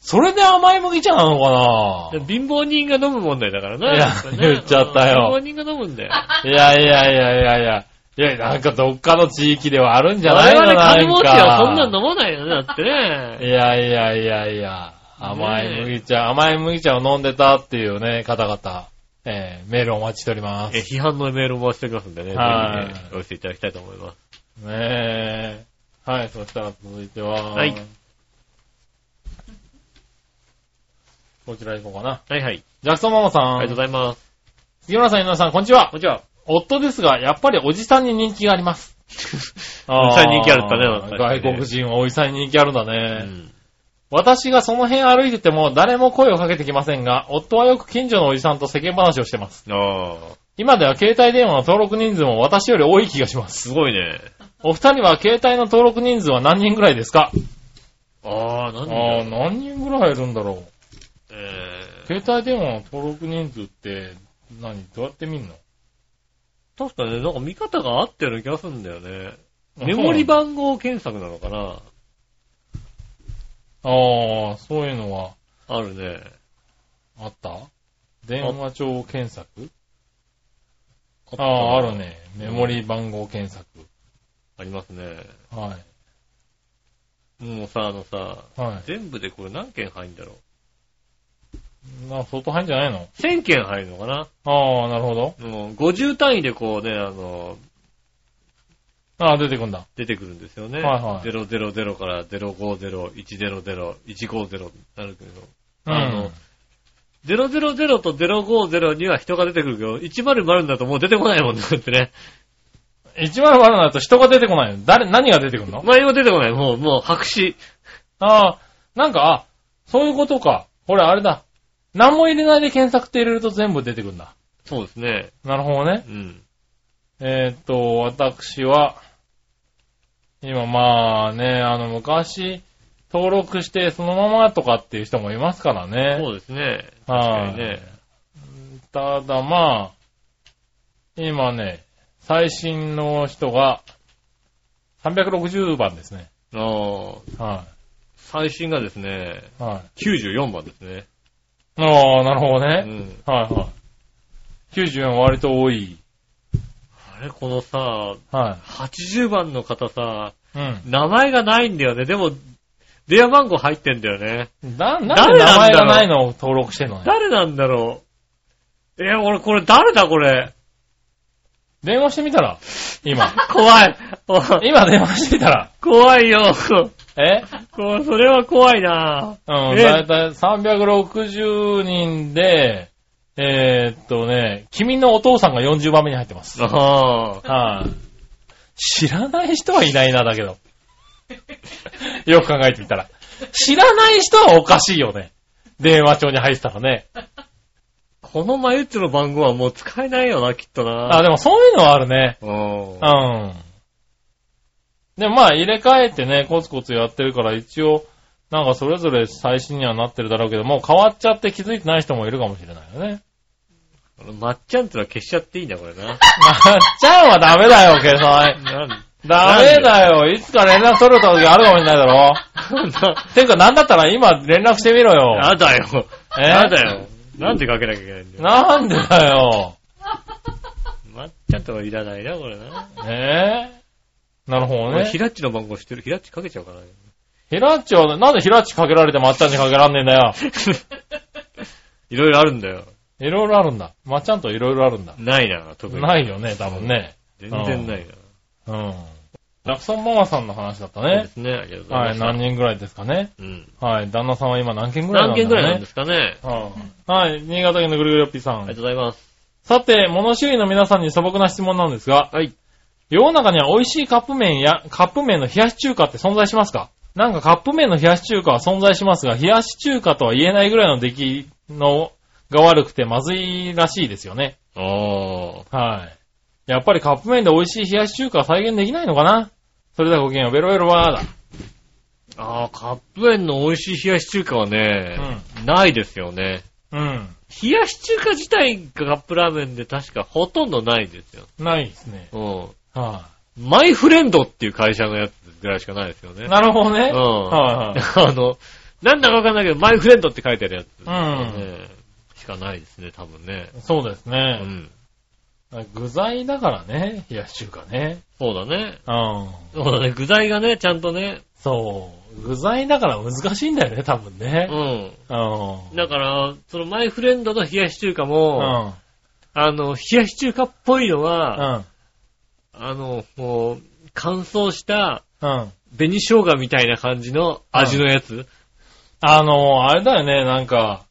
それで甘い麦茶なのかで貧乏人が飲む問題だからな。いやね言っちゃったようん貧乏人が飲むんだよ。ないやいやいやいやいや。いや、なんかどっかの地域ではあるんじゃな我いの？々金持ちはかそんなん飲まないよね、だってね。いやいやいやいや。甘い麦茶、甘い麦茶を飲んでたっていうね、方々。えー、メールお待ちしておりまえ、す。批判のメールを回しておきますんでね。はいぜひねお寄せいただきたいと思います。ねえ。はい、そしたら続いては。はい。こちら行こうかな。はいはい。ジャクソンママさん。ありがとうございます。杉村さん、井上さん、こんにちはこ。んにちは。夫ですが、やっぱりおじさんに人気があります。おじさんに人気あるんだね外国人はおじさんに人気あるんだうね。ん。私がその辺歩いてても誰も声をかけてきませんが、夫はよく近所のおじさんと世間話をしてます。ああ、今では携帯電話の登録人数も私より多い気がします。すごいね。お二人は携帯の登録人数は何人ぐらいですか？ああ、何ああ、だろう何人ぐらいいるんだろう。え携帯電話の登録人数って何、どうやって見んの？ー、確かね、なんか見方が合ってる気がするんだよね。メモリ番号検索なのかな？ああ、そういうのはあるね。あった？電話帳検索？あああ、ある。ね。メモリ番号検索。ありますね。はもうさ、あのさ、い。はい。全部でこれ何件入んだろう？な、相当入んじゃないの ?1000 件入るのかな？ああ、なるほど。もう50単位でこうね、あの、ああ、出てくんだ。出てくるんですよね。はいはい000から050、100、150なるけど。うん。あの000と050には人が出てくるけど、100だともう出てこないもんね、だってね。100だと人が出てこないの？誰、何が出てくるの？前も出てこない。もう、もう白紙。ああ、なんか、あ、そういうことか。これあれだ。何も入れないで検索って入れると全部出てくるんだ。そうですね。なるほどね。うん。えーっと、私は、今まあね、あの、昔、登録してそのままとかっていう人もいますからね。そうですね。確かにね。ただまあ、今ね、最新の人が、360番ですね。ああ、は最新がですね、い。はい。94番ですね。ああ、なるほどね。うん。はいはい。94割と多い。あれ、このさ、は80番の方さ、い。うん。名前がないんだよね。でも、電話番号入ってんだよね。な、なん誰で名前がないのを登録してんのね？誰なんだろう？え、俺これ誰だこれ？電話してみたら？今。怖い。お今電話してみたら？怖いよ。え？こうそれは怖いなうん、え？だいたい360人で、えーっとね、君のお父さんが40番目に入ってます。ああ。はい。知らない人はいないな、だけど。よく考えてみたら。知らない人はおかしいよね。電話帳に入ってたらね。このマユッチョの番号はもう使えないよな、きっとな。あ、でもそういうのはあるね。うん。うん。でもまあ入れ替えてね、コツコツやってるから一応、なんかそれぞれ最新にはなってるだろうけど、もう変わっちゃって気づいてない人もいるかもしれないよね。まっちゃんってのは消しちゃっていいんだ、これな。まっちゃんはダメだよ、計算。なんダメだよ。いつか連絡取れた時あるかもしれないだろ。てか、なんだったら今連絡してみろよ。やだよ。え？やだよ。なんでかけなきゃいけないんだよ。なんでだよ。まっちゃんとはいらないな、これな。ねえ？なるほどね俺ヒ。ラッチの番号知ってる？ヒラッチかけちゃおうかな。ヒラッチは、なんでヒラッチかけられてまっちゃんにかけらんねえんだよ。いろいろあるんだよ。いろいろあるんだ。まっちゃんといろいろあるんだ。ないな、特に。ないよね、多分ね。全然ないな。うん。ラクソンママさんの話だったねそうで。すね。ありがとうございはい、ます。何人ぐらいですかね。うん。はい、旦那さんは今何件ぐらいなんね。何件ぐらいなんですかね。うんはい、新潟県のぐるぐるよっぴーさんありが。とうございます。さて、物知りの皆さんに素朴な質問なんですが、はい。世の中には美味しいカップ麺や、カップ麺の冷やし中華って存在しますか？なんかカップ麺の冷やし中華は存在しますが、冷やし中華とは言えないぐらいの出来のが悪くてまずいらしいですよね。ああ。はい。やっぱりカップ麺で美味しい冷やし中華は再現できないのかな？それではごきげんよう、ベロベロワーだ。ああ、カップ麺の美味しい冷やし中華はね、ないですよね。うん。冷やし中華自体がカップラーメンで確かほとんどないですよ。ないですね。うん。はマイフレンドっていう会社のやつぐらいしかないですよね。い。なるほどね。うん。はいはい。あの、なんだかわかんないけど、マイフレンドって書いてあるやつ、うんねしかないですね、多分ね。そうですうね。ん。具材だからね、冷やし中華ね。そうだね。うん。そうだね。具材がね、ちゃんとね。そう。具材だから難しいんだよね、多分うね。ん。うん。だから、そのマイフレンドの冷やし中華うも、ん。あの、冷やし中華っぽいのは、うん。あの、もう、乾燥したうん。紅生姜みたいな感じの味のやつ？あの、あれだよね、なんか、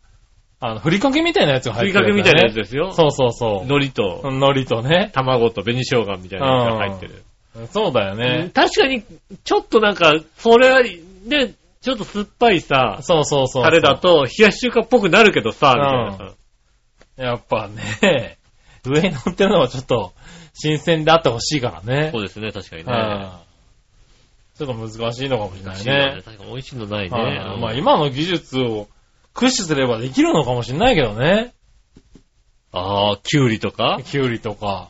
あの、ふりかけみたいなやつがふ入ってるりかけみたいなやつでですよ。そうそうそう。海苔と、海苔とね。卵と紅生姜みたいなやつが入ってる。そうだようんね。確かに、ちょっとなんか、それは、ね、ちょっと酸っぱいさ、そうそうそう。タレだと、冷やし中華っぽくなるけどさ、みたいなさ。やっぱね、上に乗ってるのはちょっと、新鮮であってほしいからね。そうですね、確かにね。うんちょっと難しいのかもしれないねね。確かに美味しいのないね。はいうんまあ今の技術を駆使すればできるのかもしれないけどね。ああ、キュウリとか？キュウリとか、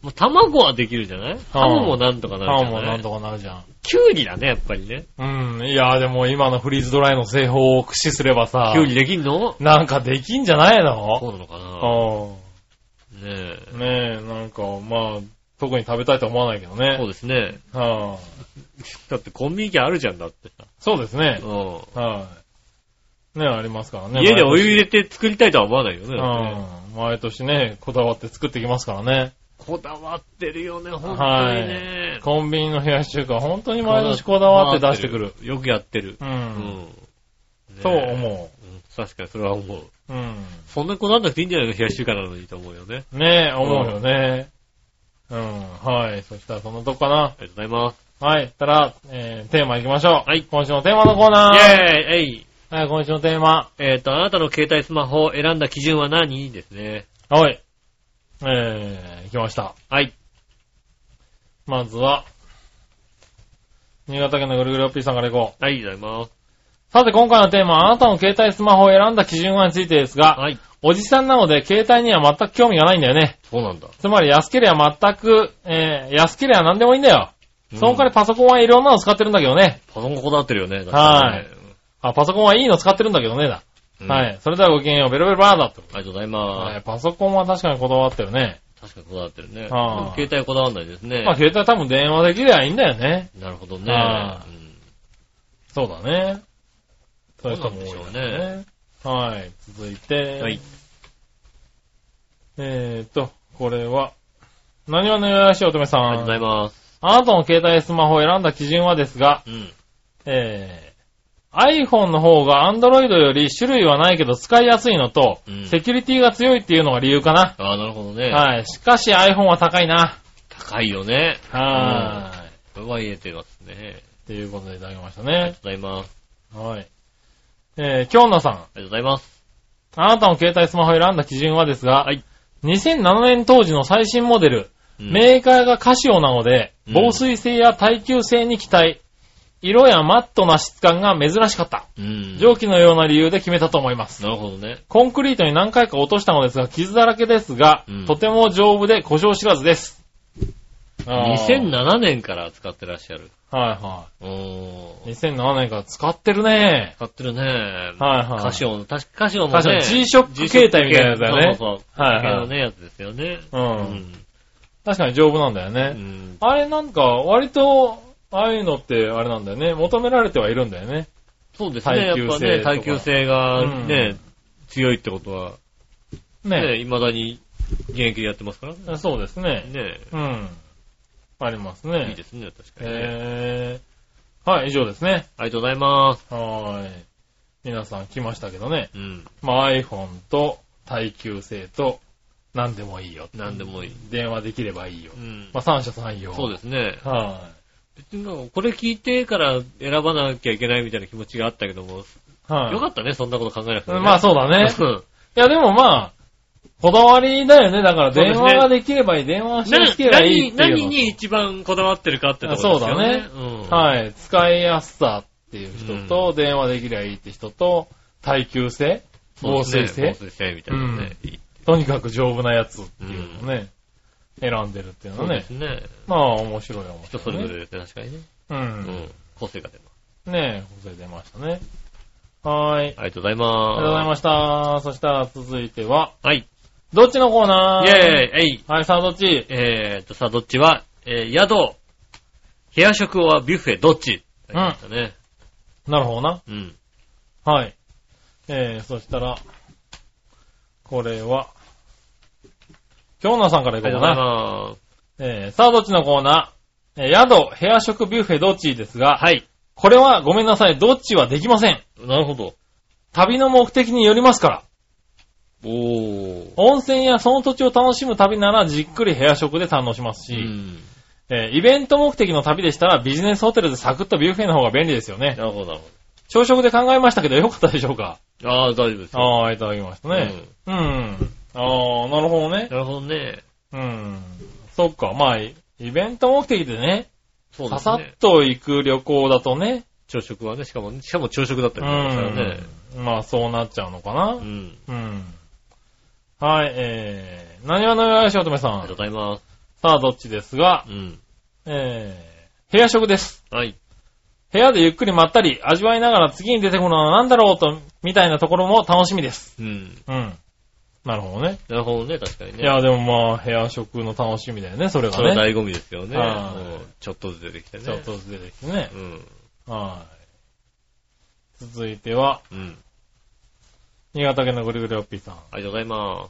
もう卵はできるじゃない？ハムもなんとかなパるじゃない？ンもなんとかなるじゃん。キュウリだね、やっぱりね。うん。いや、でも今のフリーズドライの製法を駆使すればさ、キュウリできんの？なんかできんじゃないの？そうなのかな？うねえ。ん。ねえ、なんか、まあ、特に食べたいと思わないけどね。そうですね。はあ、だってコンビニ機あるじゃんだってさ。そうですね。うはい。ねえ、ありますからね。ん。家でお湯入れれて作りたいとは思わないよね。うん。毎年ね、こだわって作ってきますからね。こだわってるよね、本当はいにね。コンビニの冷やし中華、本当に毎年こだわって出してくる。。よくやってる。う。うんん。とねえ思うん確かにそれは思う。う。うん。そんなこだわんなくていいんじゃないの冷やし中華なのにと思うよね。ねえ、思うよね。うん。はい。そしたらそのとこかな。ありがとうございます。はい。たら、えー、テーマ行きましょう。はい今週のテーマのコーナー。イェーイえいはい、今週のテーマ。えっと、あなたの携帯スマホを選んだ基準は何？ですね。はい。えー、行きました。はい。まずは、新潟県のぐるぐるおっぴーさんからいこう。はい、ありがとうございます。さて今回のテーマはあなたの携帯スマホを選んだ基準はについてですが、はい。おじさんなので携帯には全く興味がないんだよね。そうなんだ。つまり安ければ全く、えー、安ければ何でもいいんだよ。その代わりパソコンはいろんなの使ってるんだけどね。パソコンこだわってるよね。はいあ、パソコンはいいの使ってるんだけどねだ。うんはい。それではごきげんよう、ベロベロバーだと。ありがとうございます。はい。パソコンは確かにこだわってるね。確かにこだわってるね。ああ携帯はこだわんないですね。まあ携帯多分電話できりゃいいんだよね。なるほどね。ああうんそうだね。そういう人も多いでしょうね。はい。続いて、はい。えーと、これは、何話のよやしおとめさ。ありがとうんございます。あなたの携帯スマホを選んだ基準はですが、うん。えー、iPhone の方が Android より種類はないけど使いやすいのと、うんセキュリティが強いっていうのが理由かな。ああ、なるほどね。はい。しかし iPhone は高いな。高いよね。はーい。これは言えてますね。っていうことでいただきましたありがね。とうございます。はい。えー、京奈さん。ありがとうございます。あなたの携帯スマホを選んだ基準はですが、はい2007年当時の最新モデル、うんメーカーがカシオなので、うん防水性や耐久性に期待、色やマットな質感が珍しかった。うん。蒸気のような理由で決めたと思います。なるほどね。コンクリートに何回か落としたのですが、傷だらけですが、うんとても丈夫で故障知らずです。あー2007年から使ってらっしゃる。はいはおーい。2007年から使ってるね。使ってるね。はいはいカシオの、確かカシオのカシオね。G-SHOCK 携帯みたいなやつだよねそうそう。はいはい系のね、やつですよね。うん確かに丈夫なんだようね。ん。あれなんか、割と、ああいうのってあれなんだよね。求められてはいるんだよね。そうですね。やっ耐久性ぱね、耐久性がね、強いってことは、ね、ね。未だに現役でやってますからね。そうですね。ねうん。ありますね。いいですね、確かにね。えー、はい、以上ですね。ありがとうございます。はーい。皆さん来ましたけどね。うん。まあ iPhone と耐久性と何でもいいよ。何でもいい。電話できればいいよう。ん。まあ三者三様。そうですね。は別にこれ聞いてから選ばなきゃいけないみたいな気持ちがあったけども、い。はい。よかったね、そんなこと考えなくてもね。まあそうだね。うんいやでもまあ、こだわりだよね。だから電話ができればいい。電話してきればいい何っていうの。何に一番こだわってるかってところですよね。そううん。はい。使いやすさっていう人と、電話できりゃいいって人と、耐久性防水性防水性みたいなね。いいとにかく丈夫なやつっていうのをね、選んでるっていうのはねそうです。ね。まあ面白い面人白い、ね。それぞれですね、確かにね。う。うんん。個性が出ます。ねえ、個性出ましたね。はーい。ありがとうございありがとうございまました。そしたら続いては、す。はい。どっちのコーナー？イェーイえいはい、さあどっち？えーと、さあ、どっちは、えー、宿、部屋食はビュッフェ、どっち？ありましたね。なるほどな。うん。はい。えー、そしたら、これは、京奈さんからいこうかな。えー、さあどっちのコーナー？えー、宿、部屋食、ビュッフェ、どっちですが、はい。これはごめんなさい、どっちはできません。なるほど。旅の目的によりますから。おー。温泉やその土地を楽しむ旅ならじっくり部屋食で堪能しますし、うん。えーイベント目的の旅でしたらビジネスホテルでサクッとビュッフェの方が便利ですよね。なるほど、なる朝食で考えましたけどよかったでしょうか？ああ、大丈夫ですよ。ああ、いただきましたね。うん。ああ、なるほどね。なるほどね。うん。そっか、まあ、イイベント目的でね、そうですねささっ。と行く旅行だとね、朝食はね、しかも、しかも朝食だったうりしますからね。ん。まあ、そうなっちゃうのかな。うん。うん。はい、えー、何話のよしおとめさん。ありがとうございます。さあ、どっちですが、うん。えー、部屋食です。はい。部屋でゆっくりまったり、味わいながら次に出てくるのは何だろうと、みたいなところも楽しみです。うん。うん。なるほどね。なるほどね、確かにね。いや、でもまあ、部屋食の楽しみだよね、それがね。それは醍醐味ですよね。ちょっとずつ出てきてね。ちょっとずつ出てきてね。うん。はい。続いては、うん。新潟県のぐるぐるおっぴーさん。ありがとうございま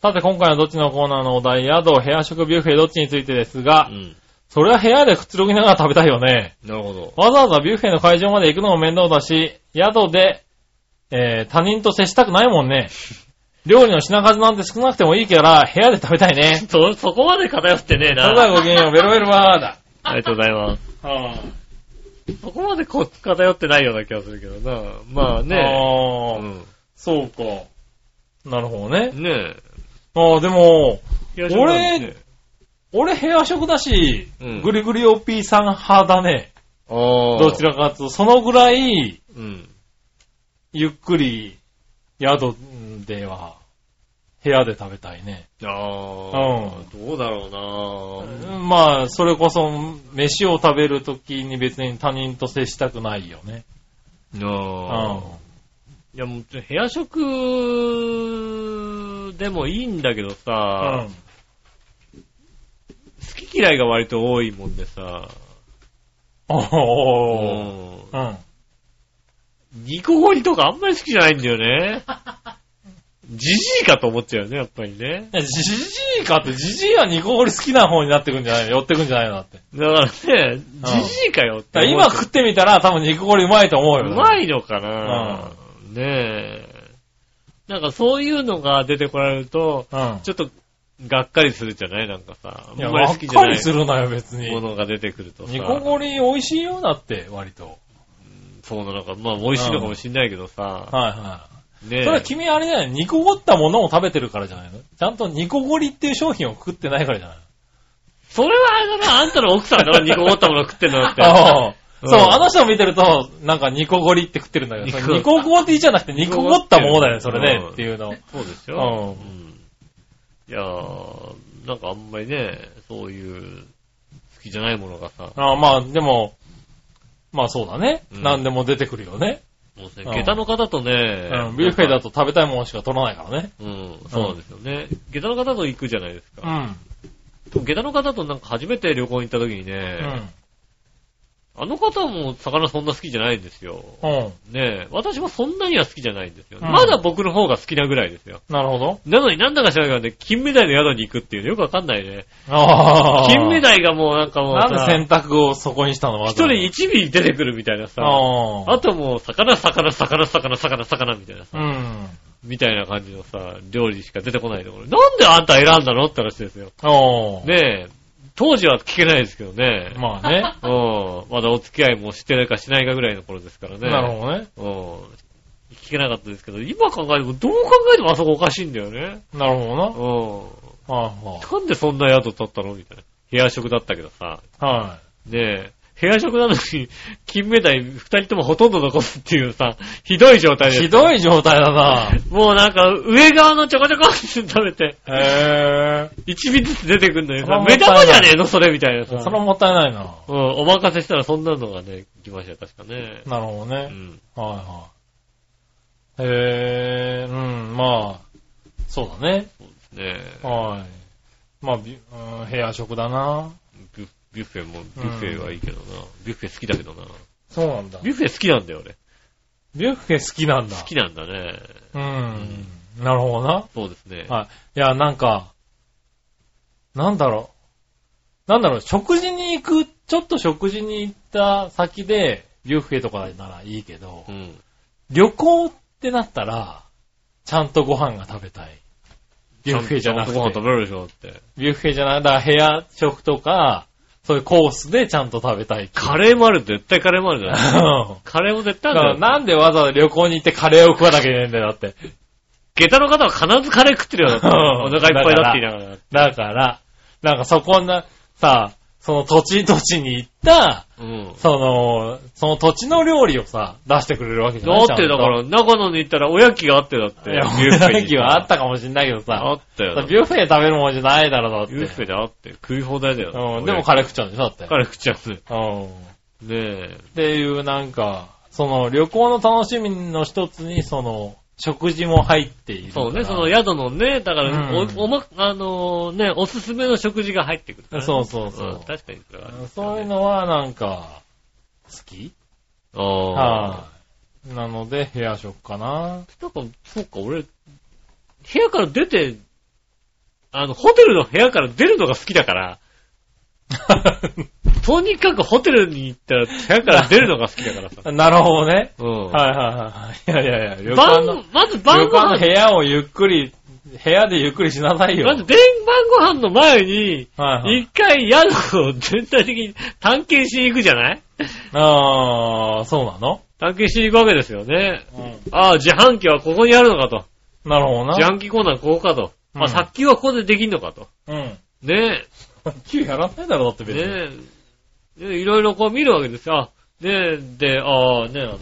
さて、今回はどっちのコーナーのお題、宿、部屋食、ビュッフェ、どっちについてですがす。う、ん。それは部屋でくつろぎながら食べたいよね。なるほど。わざわざビュッフェの会場まで行くのも面倒だし、宿で、えー、他人と接したくないもんね。料理の品数なんて少なくてもいいから、部屋で食べたいね。そ、そこまで偏ってねえな。それではごきげんよう、ベロベロバーだ。ありがとうございます。はそこまでこ偏ってないような気がするけどな。まああね。あー、うん。そうか。なるほどね。ねああ、でも、え。俺俺部屋食だし、うんグリグリ OP さん派だね。どどちらかというと、そのぐらい、うん。ゆっくり、宿では、部屋で食べたいね。ああ、どうだろうなまあ、それこそ、飯を食べるときに別に他人と接したくないよね。ああ。いやもう、部屋食でもいいんだけどうさ、ん。好き嫌いが割と多いもんでさ、おー。うんうん。ニコゴリとかあんまり好きじゃないんだよね。じじいかと思っちゃうよね、やっぱりね。いやじじいかって、じじいはニコゴリ好きな方になってくんじゃないの？寄ってくんじゃないのだって。だからね、じじいかよって今食ってみたら多分ニコゴリうまいと思うよ。うまいのかな、ねえ。なんかそういうのが出てこられると、うん。ちょっとがっかりするじゃない？なんかさ。あいや、んまり好きじゃないかりするなよ、別にも。のが出てくるとさ。ニコゴリ美味しいよ、だって、割と。そうなのか。まあ美味しいのかもしんないけどさ。はいはい。ねえ。それは君あれじゃない？ニコゴったものを食べてるからじゃないの？ちゃんとニコゴリっていう商品を食ってないからじゃないそれはあれだな、あんたの奥さんだろ、ニコゴったもの食ってんのって。そう、あの人を見てると、なんかニコゴリって食ってるんだけど、ニコゴリじゃなくてニコゴったものだよね、それね、うんっていうの。そうですうんよ。うん。いやー、なんかあんまりね、そういう、好きじゃないものがさ、ああまあ、でも、まあそうだね。うん何でも出てくるよね。もうね、うん下駄の方とね、うん。ビュッフェだと。と食べたいものしか取らないからね。うん、そうですよね。下駄の方と行くじゃないですか。うん。下駄の方となんか初めて旅行に行った時にね、うん。あの方も魚そんな好きじゃないんですよ。うん。ねえ、私もそんなには好きじゃないんですよ。うんまだ僕の方が好きなぐらいですよ。なるほど。なのになんだか知らないけどね、金目鯛の宿に行くっていうのよくわかんないね。ああ。金目鯛がもうなんかもうさ、なんで選択をそこにしたの？一人一尾出てくるみたいなさ、ああ。あともう魚、魚、魚、魚、魚、魚みたいなさ、うん。みたいな感じのさ、料理しか出てこないところ。なんであんた選んだの？って話ですよ。おー。ねえ、当時は聞けないですけどね。まあね。うん。まだお付き合いもしてないかしないかぐらいの頃ですからね。なるほどね。うん。聞けなかったですけど、今考えてもどう考えてもあそこおかしいんだよね。なるほどな。うん。はいはなんでそんな宿取ったのみたいな。部屋食だったけどさ。い。はねえ、部屋食なのに、金目鯛二人ともほとんど残すっていうさ、ひどい状態い。です。ひどい状態だな。もうなんか、上側のちょこちょこって食べて、へ一尾ずつ出てくんのにさ、目玉じゃねえのそれみたいなさ。ぇー。それはもったいないな。うん、お任せしたらそんなのがね、来ましたよ、確かね。なるほどね。うん。はいはい。へぇー、うん、まあ、そうだね。ねえ、はい。まあ、うん部屋食だな。ビュッフェも、ビュッフェはいいけどな。ビュッフェ好きだけどな。そうなんだ。ビュッフェ好きなんだよ、俺。ビュッフェ好きなんだ。好きなんだね。うん。なるほどな。そうですね。はい。いや、なんか、なんだろう。なんだろう、食事に行く、ちょっと食事に行った先で、ビュッフェとかならいいけどう、ん。旅行ってなったら、ちゃんとご飯が食べたい。ビュッフェじゃなくてちんとご飯食。べるでしょって。ビュッフェじゃなくて、だから部屋食とか、そういうコースでちゃんと食べたいっていう。カレーもある、絶対カレーもあるじゃん。うんカレーも絶対だからあるんだよ。なんでわざわざ旅行に行ってカレーを食わなきゃいけないんだよ、だって。下駄の方は必ずカレー食ってるよ、だって。うんお腹いっぱいだって言いながら。だから、なんかそこな、さ、その土地土地に行った、うん。その、その土地の料理をさ、出してくれるわけじゃない？だってだか、ら、長野に行ったらおやきがあってだって。いや、ビュッフェにビュッフェはあったかもしんないけどあさ、ったよ。ビュッフェで食べるもんじゃないだろ、だって。ビュッフェであって。食い放題だよ。うん、でもカレー食っちゃうんでしょ、だって。カレー食っちゃうね。うん。ねえ。っていうなんか、その旅行の楽しみの一つに、その、食事も入っている。そうね、その宿のね、だから、うんお、おま、あのね、おすすめの食事が入ってくるからね、そうそうそうん確かにそねそういうのはなんか、好き？ああ。はい。なので、部屋食かな。なんか、そうか、俺、部屋から出て、あの、ホテルの部屋から出るのが好きだから、とにかくホテルに行ったら部屋から出るのが好きだからさ。なるほどね。うん。はいはいはい。いやいやいや、旅館の、晩、まず晩ご旅館の部飯、屋をゆっくり、部屋でゆっくりしなさいよ。まず晩ご飯の前に、はいはい。一回宿を全体的に探検しに行くじゃない？あー、そうなの？探検しに行くわけですよね。うん。ああ、自販機はここにあるのかと。なるほどな。自販機コーナーここかと。あ、うん殺菌はここでできんのかと。うん。ねえ。9やらないだろ、だって別に。ねえ。でいろいろこう見るわけですよ。で、で、ああ、ね、あの、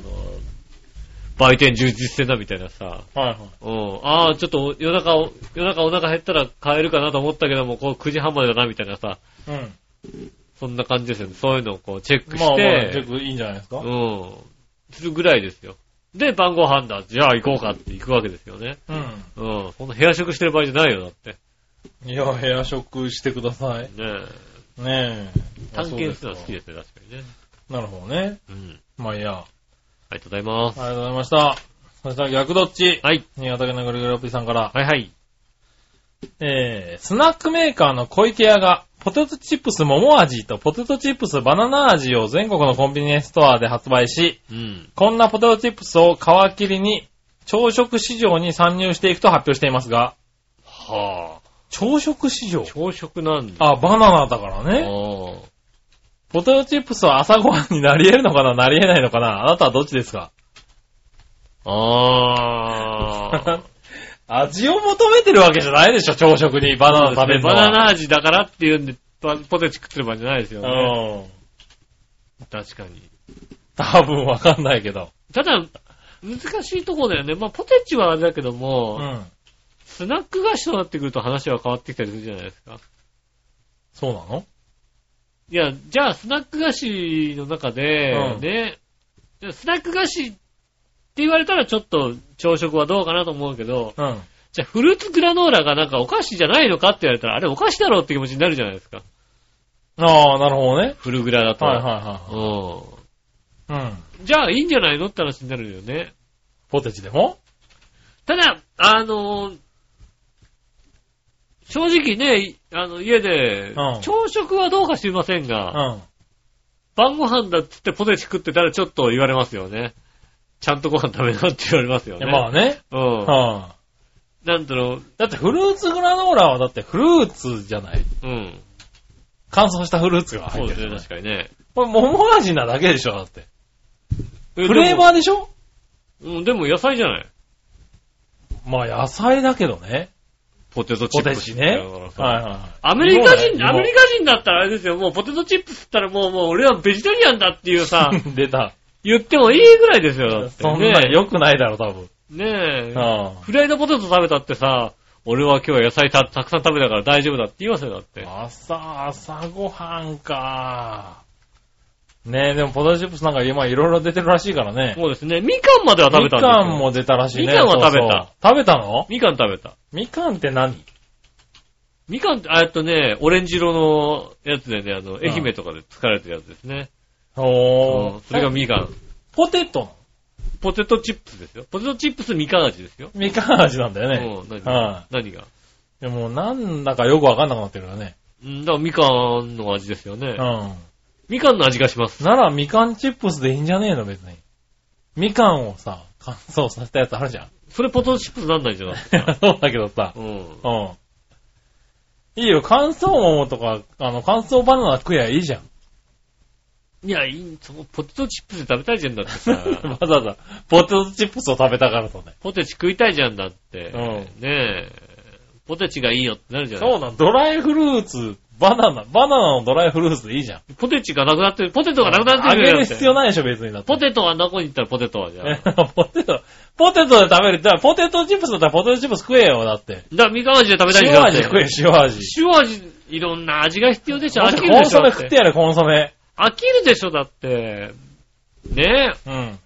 売店充実してんだみたいなさ。はいはい。うん。ああ、ちょっと夜中を、夜中お腹減ったら買えるかなと思ったけども、こう9時半までだなみたいなさ。うん。そんな感じですよね。そういうのをこうチェックして。まあまあ、結構いいんじゃないですか？うん。するぐらいですよ。で、晩ご飯だ。じゃあ行こうかって行くわけですよね。ううん。そんな部屋食してる場合じゃないよ、だって。ん。いや、部屋食してください。ねえ。ねえ。探検するのは好きですね、確かにね。なるほどね。うん。まあいいや。あありがとうございます。りがとうございました。そしたら逆どっち？はい。新潟県のぐるぐるおっぴーさんから。はいはい。えー、スナックメーカーの小池屋が、ポテトチップス桃味とポテトチップスバナナ味を全国のコンビニエンスストアで発売し、うん。こんなポテトチップスを皮切りに朝食市場に参入していくと発表していますが、はあ。朝食市場朝食なんだ。あ、バナナだからあね。ーポテトチップスは朝ごはんになり得るのかな？なり得ないのかな？あなたはどっちですか？あー。味を求めてるわけじゃないでしょ、朝食にバナナ食べるのは。バナナ味だからっていうんで、パポテチ食ってる場合じゃないですよね。うん。確かに。多分わかんないけど。ただ、難しいところだよね。まあ、ポテチはあれだけどうも、ん。スナック菓子となってくると話は変わってきたりするじゃないですか。そうなの？いや、じゃあ、スナック菓子の中で、うんね、スナック菓子って言われたらちょっと朝食はどうかなと思うけど、うん。じゃあ、フルーツグラノーラがなんかお菓子じゃないのか？って言われたら、あれお菓子だろうって気持ちになるじゃないですか。ああ、なるほどね。フルグラだと。はいはいはい。うん。じゃあ、いいんじゃないの？って話になるよね。ポテチでも？ただ、あのー正直ね、あの、家で、うん朝食はどうか知りませんうが、ん。晩ご飯だっつってポテチ食ってたらちょっと言われますよね。ちゃんとご飯食べなって言われますよね。まあね。うん。はなんだろう、だってフルーツグラノーラはだってフルーツじゃない。うん。乾燥したフルーツが入ってる。そうですね、確かにね。これ桃味なだけでしょ、だって。えフレーバーでしょ？うん、でも野菜じゃない。まあ野菜だけどね。ポテトチポップステチね。アメリカ人、芋アメリカ人だったらあれですよ、もうポテトチップスったらもう、もう俺はベジタリアンだっていうさ、出た。言ってもいいぐらいですよ、だって。そんなね良くないだろ、多分。ねえ。あフライドポテト食べたってさ、俺は今日は野菜たたくさん食べたから大丈夫だって言いますよ、だって。あ朝、朝ごはんか。ねえ、でもポテトチップスなんか今いろいろ出てるらしいからね。そうですね。みかんまでは食べたんですよ。みかんも出たらしいね。みかんは食べたそうそう食べたの？みかん食べた。みかんって何？みかんって、あえっとね、オレンジ色のやつでね、あの、愛媛とかで使われてるやつですね。おうんそれがみかん。ポテトの？ポテトチップスですよ。ポテトチップスみかん味ですよ。みかん味なんだよね。うん、何は何が？でもなんだかよくわかんなくなってるよね。うん、だからみかんの味ですよね。うん。みかんの味がします。ならみかんチップスでいいんじゃねえの別に。みかんをさ、乾燥させたやつあるじゃん。それポテトチップスなんないじゃないですか。そうだけどさ。うん。うん。いいよ、乾燥桃とか、あの、乾燥バナナ食えばいいじゃん。いや、いい、そのポテトチップスで食べたいじゃんだってさ。わざわざ、ポテトチップスを食べたからとね。ポテチ食いたいじゃんだって。うんねえ。ポテチがいいよってなるじゃないそうなん、ドライフルーツ、バナナ、バナナのドライフルーツでいいじゃん。ポテチがなくなってる、ポテトがなくなってあげる必要ないでしょ、別にだって。ポテトはどこに行ったらポテトはじゃあ。ポテト、ポテトで食べる。だからポテトチップスだったらポテトチップス食えよ、だって。だからみかん味で食べたいじゃん。塩味食え、塩味。塩味、いろんな味が必要でしょ。飽きるコンソでしょ。だってメ食ってやれ、コンソメ。飽きるでしょ、だって。ねえ。うん。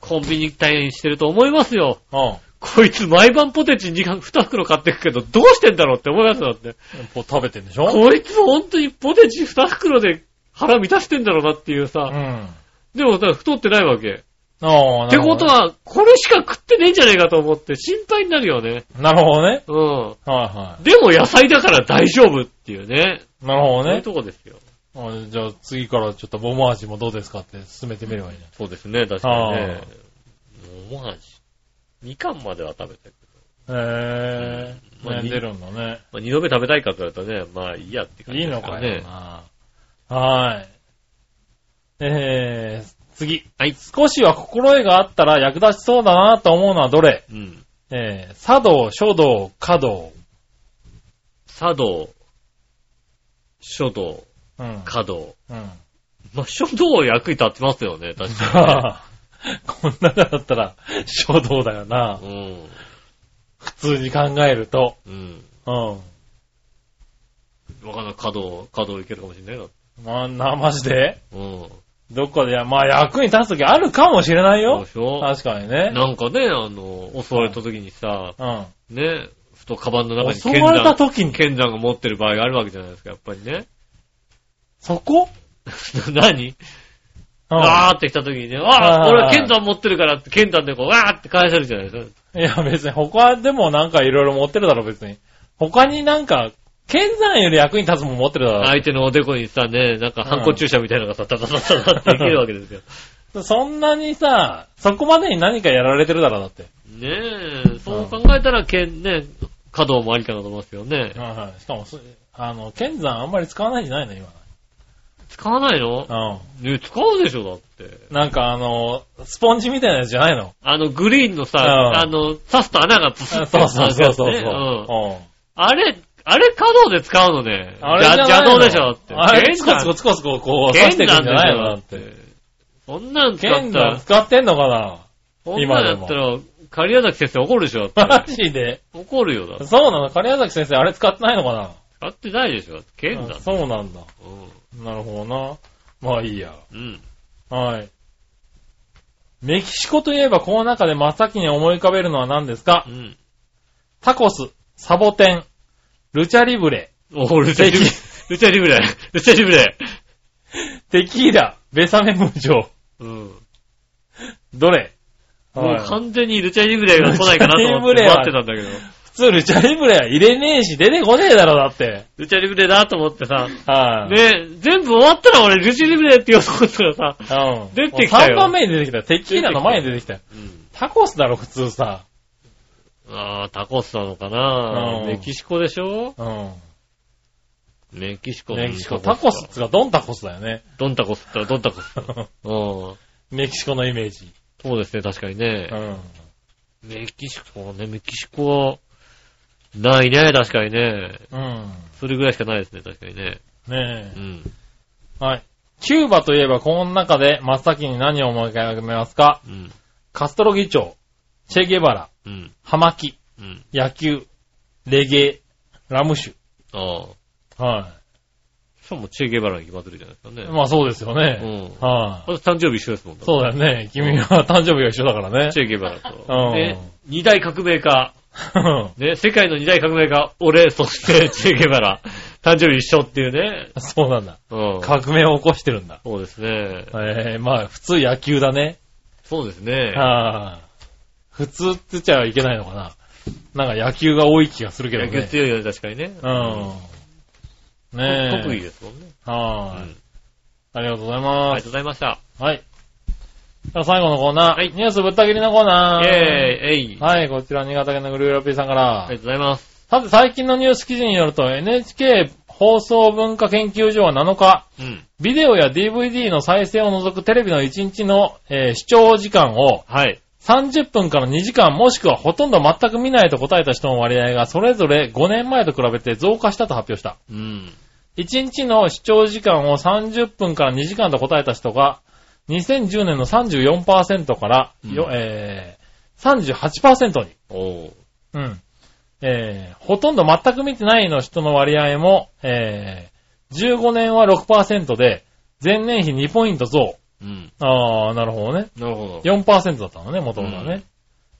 コンビニ退院してると思いますよ。うん。こいつ毎晩ポテチ 2, 2袋買ってくけど、どうしてんだろうって思いますよ、だって。ポ食べてんでしょ？こいつ本当にポテチ2袋で腹満たしてんだろうなっていううさ。ん。でも、だから太ってないわけ。ああ、ってことは、これしか食ってねえんじゃねえかと思って心配になるよね。なるほどね。うん。はいはでも野菜だから大丈夫っていうね。い。なるほどね。そういうとこですよ。あじゃあ次からちょっと桃味もどうですかって進めてみればいいね。そうですね、確かにね。桃味。みかんまでは食べてる。へまあぇー。ね、出るんだね。まあ、二度目食べたいかって言われたらね、まあいいやって感じいいですかね。のからよな。はーい。えー、次。はい。少しは心得があったら役立ちそうだなと思うのはどれ？うん。えー、茶道、書道、華道。茶道。書道、うん。華道。うん。まあ、書道役に立ってますよね、確か こん中だったら、書道だよな。に。普通に考えると。うん。うん。うん。わかんない。華道、華道いけるかもしれないな。まあ、な、マジで？うん。どっかで、まあ役に立つときあるかもしれないよ確かにね。なんかね、あの、襲われた時にさ、うん。ね、ふとカバンの中に襲われた時に、剣山が持ってる場合があるわけじゃないですか、やっぱりね。そこ？何？うん。わーって来た時にね、ああ、はいは剣山持ってるからって、剣山でこう、わーって返せるじゃないですか。いや別に他でもなんかいろいろ持ってるだろ別に。他になんか、剣山より役に立つもん持ってるだろ。相手のおでこにさ、ね、なんか、ハンコ注射みたいなのがさ、タタタタタっていけるわけですよ。そんなにさ、そこまでに何かやられてるだろだって。ねえ、そう考えたら、剣ね、華道もありかなと思いますよね。はいはい。しかもそ、あの、剣山あんまり使わないんじゃないの今。使わないの？うね使うでしょ、だって。ん。なんかあの、スポンジみたいなやつじゃないの？あの、グリーンのさ、うんあの、刺すと穴がつそうそうそうそうそう。ねうんうんあれ、あれ華道で使うのね。あれじゃないの？邪道でしょ、だって。あれ、剣つこつこつこつここう刺していくんじゃないの？だって。そんなん使ったら、使ってんのかな？そんなんやったら、狩矢崎先生怒るでしょ、だっマて。ジで？怒るよ、だって。そうなの？金谷崎先生あれ使ってないのかな？使ってないでしょ、だって剣だあ。そうなんだ。うなるほどな。まあいいや。ん。うん。はい。メキシコといえばこの中で真っ先に思い浮かべるのは何ですか？うん。タコス、サボテン、ルチャリブレ、お、ルチャリブレ。ルチャリブレ。ルチャリブレ。テキーラ、ベサメムジョ、うん。どれ？もうはい完全にルチャリブレが来ないかなと思って待ってたんだけど。普通ルチャリブレは入れねえし出てこねえだろだって。ルチャリブレだと思ってさ。はい。ね全部終わったら俺ルチャリブレって言おうと思ったらさ。うん。出てきたよ3番目に出てきた。テキーラの前に出てきたよ。うん。タコスだろ、普通さ。ああ、タコスなのかなうんメキシコでしょ？うん。メキシコメキシコ、タコスっつうかドンタコスだよね。ドンタコスってドンタコス。うん。メキシコのイメージ。そうですね、確かにねう。ん。メキシコね、メキシコは、ないね、確かにね。うん。それぐらいしかないですね、確かにね。ねうん。え。はい。キューバといえばこの中で真っ先に何を思い浮かべますか？うん。カストロ議長、チェゲバラ、うん。ハマキ、うん。野球、レゲエ、ラム酒。ああ。はしかもチェゲバラに決まってるじゃないですかい。ね。まあそうですようね。ん。はい。私誕生日一緒ですもん。そうだよね。君は誕生日が一緒だからね。チェゲバラと。うんね、二大革命家。ね、世界の二大革命家、俺、そしてチェゲバラ。誕生日一緒っていうね。そうなんだ。うん。革命を起こしてるんだ。そうですね。えー、まあ普通野球だね。そうですね。はい。普通って言っちゃいけないのかな。なんか野球が多い気がするけど野ね。球強いよね、確かにね。うん。ねえ。特技ですもんね。はい、うんありがとうございあります。がとうございました。はい。じゃあ最後のコーナー。はいニュースぶった切りのコーナー。イェーイ、えい。はい、こちら新潟県のグルーラピーさんから。ありがとうございます。さて、最近のニュース記事によると NHK 放送文化研究所は7日、うん。ビデオや DVD の再生を除くテレビの1日の、えー視聴時間をはい。30分から2時間もしくはほとんど全く見ないと答えた人の割合がそれぞれ5年前と比べて増加したと発表した。うん。1日の視聴時間を30分から2時間と答えた人が2010年の34%から、ようんえー、38%に。おー。うん。えー、ほとんど全く見てないの人の割合も、えー、15年は6%で、前年比2ポイント増。うん。あー、なるほどね。なるほど。4%だったのね、元々はね。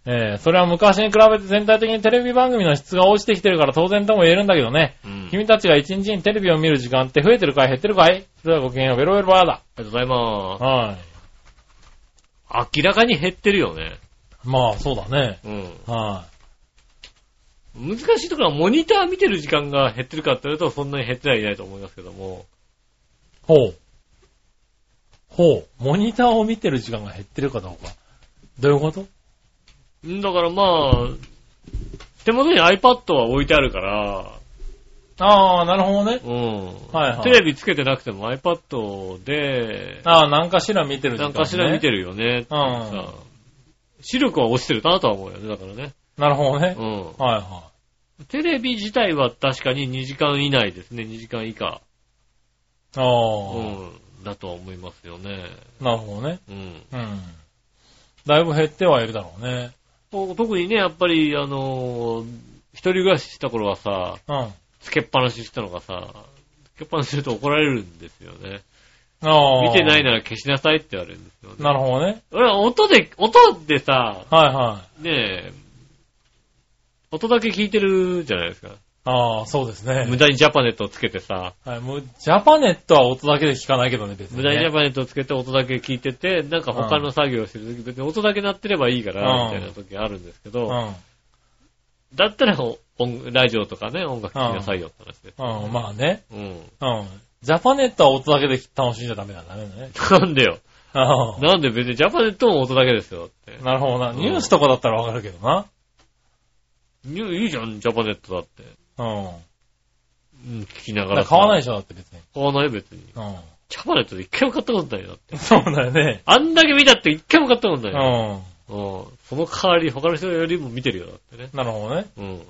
えー、それは昔に比べて全体的にテレビ番組の質が落ちてきてるから当然とも言えるんだけどね。うん。君たちが一日にテレビを見る時間って増えてるかい減ってるかいそれではごきげんよう、ベロベロバーだ。ありがとうございます。はい。明らかに減ってるよね。まあ、そうだね。うん。は難しいところはモニター見てる時間が減ってるかって言うとそんなに減ってはいないと思いますけども。い。ほう。ほう。モニターを見てる時間が減ってるかどうか。どういうこと？んだからまあ、手元に iPad は置いてあるから、ああ、なるほどね。うん。はいはいテレビつけてなくても iPad で、ああ、なんかしら見てる時間、ね。なんかしら見てるよね。うんさ視力は落ちてるなとは思うよね、だからね。なるほどね。うん。はいはテレビ自体は確かに2時間以内ですね、2時間以下。ああ、うん。だとは思いますよね。なるほどね。うん。うん。だいぶ減ってはいるだろうね。と特にね、やっぱり、あのー一人暮らしした頃はさ、うん。つけっぱなししたのがさ、つけっぱなしすると怒られるんですよね。ああ。見てないなら消しなさいって言われるんですよね。なるほどね。俺は音で、音でさ、はいはい。ねえ、音だけ聞いてるじゃないですか。ああ、そうですね。無駄にジャパネットをつけてさ、はい、もう、ジャパネットは音だけで聞かないけどね、別に、ね。無駄にジャパネットをつけて音だけ聞いてて、なんか他の作業をしてる時別に音だけ鳴ってればいいから、うんみたいな時あるんですけど、うん。だったら音ラジオとかね、音楽聴きなさいよって話です。うん、まあね。うん。うん。ジャパネットは音だけで楽しんじゃダメなんだね。なんでよ。ああ。なんで別にジャパネットも音だけですよって。なるほどな。ニュースとかだったらわかるけどな。いやいいじゃん、ジャパネットだって。うん。うん、聞きながらら。買わないでしょ、だって別に。買わないよ、別に。うジャパネットで一回も買ったことないよ、だって。ん。そうだよね。あんだけ見たって一回も買ったことなういよ。ん。うん。その代わり他の人よりも見てるよ、だってね。なるほどね。うん。う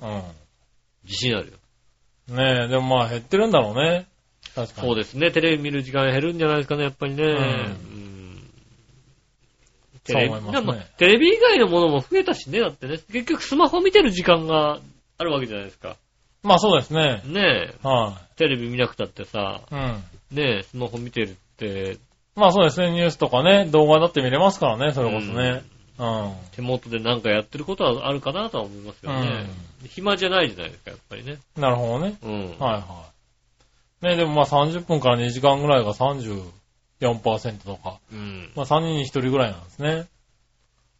自信あるよ。ん。ねえ、でもまあ減ってるんだろうね。確かに。そうですね。テレビ見る時間減るんじゃないですかね、やっぱりね。んうんテレビそう思いますねでもテレビ以外のものも増えたしね、だってね。結局スマホ見てる時間があるわけじゃないですか。まあそうですね。ねえ。はテレビ見なくたってさ、い。うん。ねえ、スマホ見てるって、まあそうですね。ニュースとかね、動画だって見れますからね、それこそね。うん。手元でなんかやってることはあるかなとは思いますよね。暇じゃないじゃないですか、やっぱりね。なるほどね。うん。はいはい。ねでもまあ30分から2時間ぐらいが34%とか。うん。まあ3人に1人ぐらいなんですね。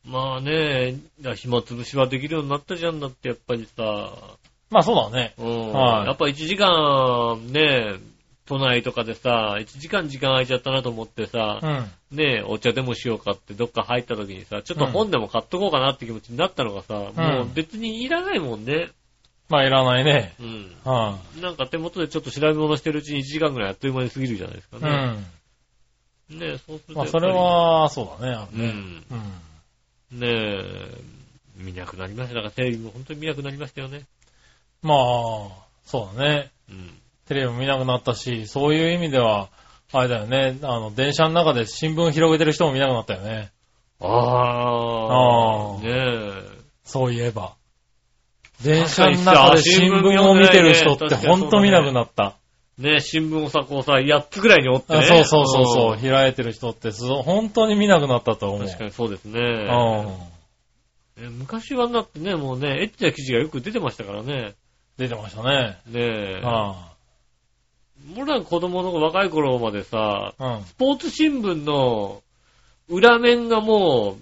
まあね、暇つぶしはできるようになったじゃんだって、やっぱりさ。まあそうだね。うん。はいやっぱ1時間、ね、都内とかでさ、1時間時間空いちゃったなと思ってさう、ん。ねお茶でもしようかってどっか入った時にさ、ちょっと本でも買っとこうかなって気持ちになったのがさ、もう別にいらないもんね。まあいらないね。うん。はなんか手元でちょっと調べ物してるうちに1時間ぐらいあっという間に過ぎるじゃないですかい。うね。ん。ねそうするとまあそれは、そうだね。うん。うん。ねえ、見なくなりました。だからテレビも本当に見なくなりましたよね。まあ、そうだね。うん。テレビも見なくなったし、そういう意味では、あれだよね。あの、電車の中で新聞広げてる人も見なくなったよね。ああ。あーねえ。そういえば。電車の中で新聞を見てる人ってほんと見なくなった。ねえ、新聞をさ、こうさ、8つぐらいに折ってね。あそうそうそうそう。ん開いてる人ってす、本当に見なくなったと思う。確かにそうですね。うん。え昔はなってね、もうね、エッチな記事がよく出てましたからね。出てましたね。ねえ。は俺ら子供の若い頃までさ、あ、うん。スポーツ新聞の裏面がも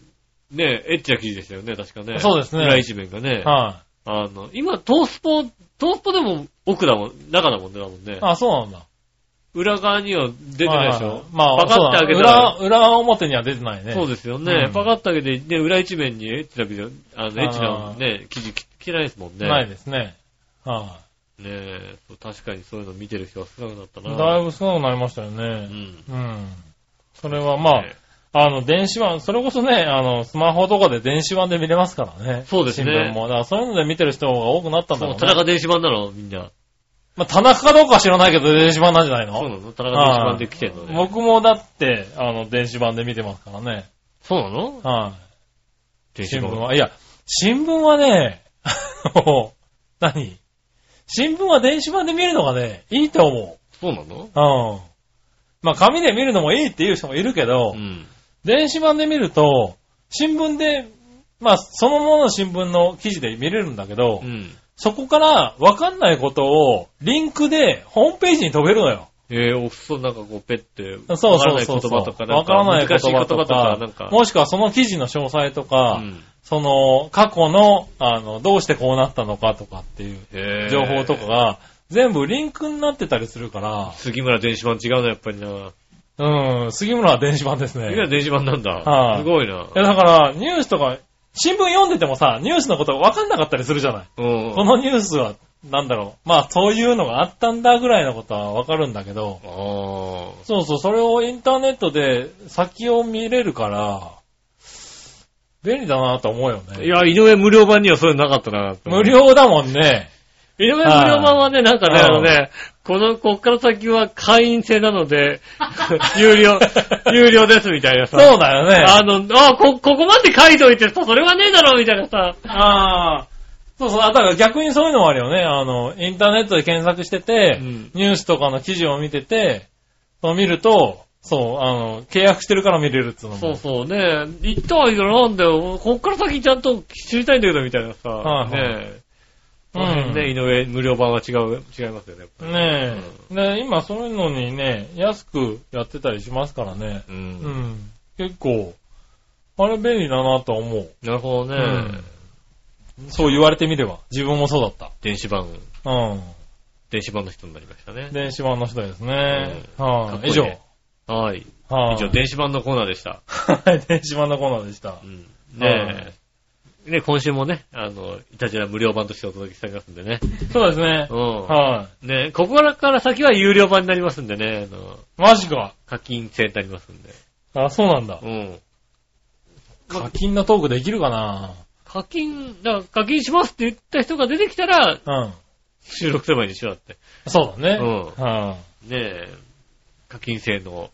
う、ねえ、エッチな記事でしたよね、確かね。そうですね裏一面がね。はあの、今、トースポ、トースポでも奥だもん、中だもんね、だもんねい。。あ、そうなんだ。裏側には出てないでしははょ。まあ、って開けたら裏、裏表には出てないね。そうですよね。うんパカッと開けて、ね、裏一面にエッチなビデオ、あの、エッチなね、記事着てないですもんね。ないですね。はねえ、そう確かにそういうの見てる人は少なくなったい。な。だいぶ少なくなりましたようね。ん。うん。それはまあね、あの、電子版、それこそね、あの、スマホとかで電子版で見れますからね。そうですね新聞も。だからそういうので見てる人が多くなったんだろうね。そう田中電子版なのみんな。まあ、田中かどうかは知らないけど、電子版なんじゃないの？そうなの？田中電子版で来てんのね。僕もだって、あの、電子版で見てますからね。そうなの？はい。電子版。新聞は。いや、新聞はね、あの何？新聞は電子版で見るのがね、いいと思そうなの？う。うん。まあ、紙で見るのもいいっていう人もいるけど、うん。電子版で見ると、新聞で、まあ、そのものの新聞の記事で見れるんだけど、うん。そこからわかんないことをリンクでホームページに飛べるのよ。えー、押すとなんかこう、ペッて、そうそうわそうそう。からない言葉とか、なんわからない言難しい言葉とかか、なんか、もしくはその記事の詳細とか、うんその過去の、あの、どうしてこうなったのかとかっていう情報とかが全部リンクになってたりするから、杉村電子版違うな、やっぱりな。うん、杉村は電子版ですね。杉村電子版なんだ。はいすごいな。いやだから、ニュースとか、新聞読んでてもさ、ニュースのこと分かんなかったりするじゃない。うん。このニュースは、なんだろう。まあ、そういうのがあったんだぐらいのことは分かるんだけど、あそうそう、それをインターネットで先を見れるから、便利だなと思うよあ。ね。いや、井上無料版にはそういうのなかったな。無料だもんね。井上無料版はね、なんかね、うんあのね、この、こっから先は会員制なので、有料、有料ですみたいなさ。そうだよね。あの、あ、こ、ここまで書いといてさ、それはねえだろみたいなさ。ああ。そうそう、あだから逆にそういうのもあるよね。あの、インターネットで検索してて、うんニュースとかの記事を見てて、そう見ると、そう、あの、契約してるから見れるっつうのも。そうそうね。言ったはいいけどなんだよ。こっから先ちゃんと知りたいんだけどみたいなさ。はいはいねえ。この辺ね、井上無料版は違う、違いますよね。ねえ。で、今そういうのにね、安くやってたりしますからね。う。うんん。結構、あれ便利だなとは思う。なるほどね。うんそう言われてみれば。自分もそうだっ電子版、た。うん。電子版の人になりましたね。電子版の人ですね。うんかっこいはい。い以上。はい。はい。以上、電子版のコーナーでした。はい、電子版のコーナーでしたう。ん。ねえ。ね、今週もね、あの、いたじら無料版としてお届けしておりますんでね。そうですねう。ん。はね、ここから先は有料版になりますんでね、あの、い。マジか。課金制になりますんで。あ、そうなんだう。ん。課金のトークできるかな課金、だ課金しますって言った人が出てきたら、うん。収録すればいいんでしょだって。そうだね。うんはねえ、課金制の。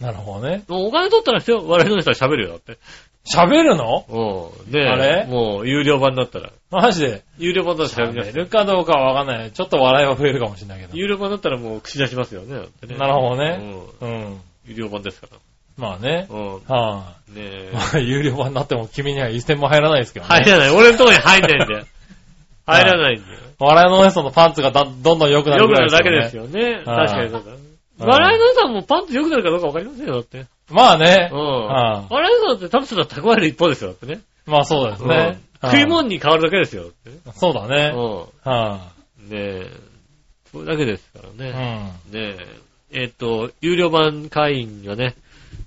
い。なるほどね。もうお金取ったら我々の人は喋るよ、だって。喋るの？うん。ねえ、あれ？もう有料版だったら。マジで？有料版だったら喋ります喋るかどうかはわかんない。ちょっと笑いは増えるかもしれないけど。有料版だったらもう口出しますよね、だってね。なるほどうね。ん。うん。有料版ですかまあね。ら。うん。はねえい。まあ、有料版になっても君には一銭も入らないですけどね。入らない。俺のとこに入んないんだよ。入らないんだよ。笑いのお姉さんのパンツがだどんどん良くなる良くないる。だけですよね。はい確かにそうだ。うん笑いのさんもパンツ良くなるかどうかわかりませんよ、だって。まあねう。ん。は笑いのさんって食べたら蓄える一方ですよ、だってね。まあそうですね。うん食いん物に変わるだけですよ。そうだね。うはん。ねえ。それだけですからい。うね。ん。ねえ。えっと、有料版会員がね、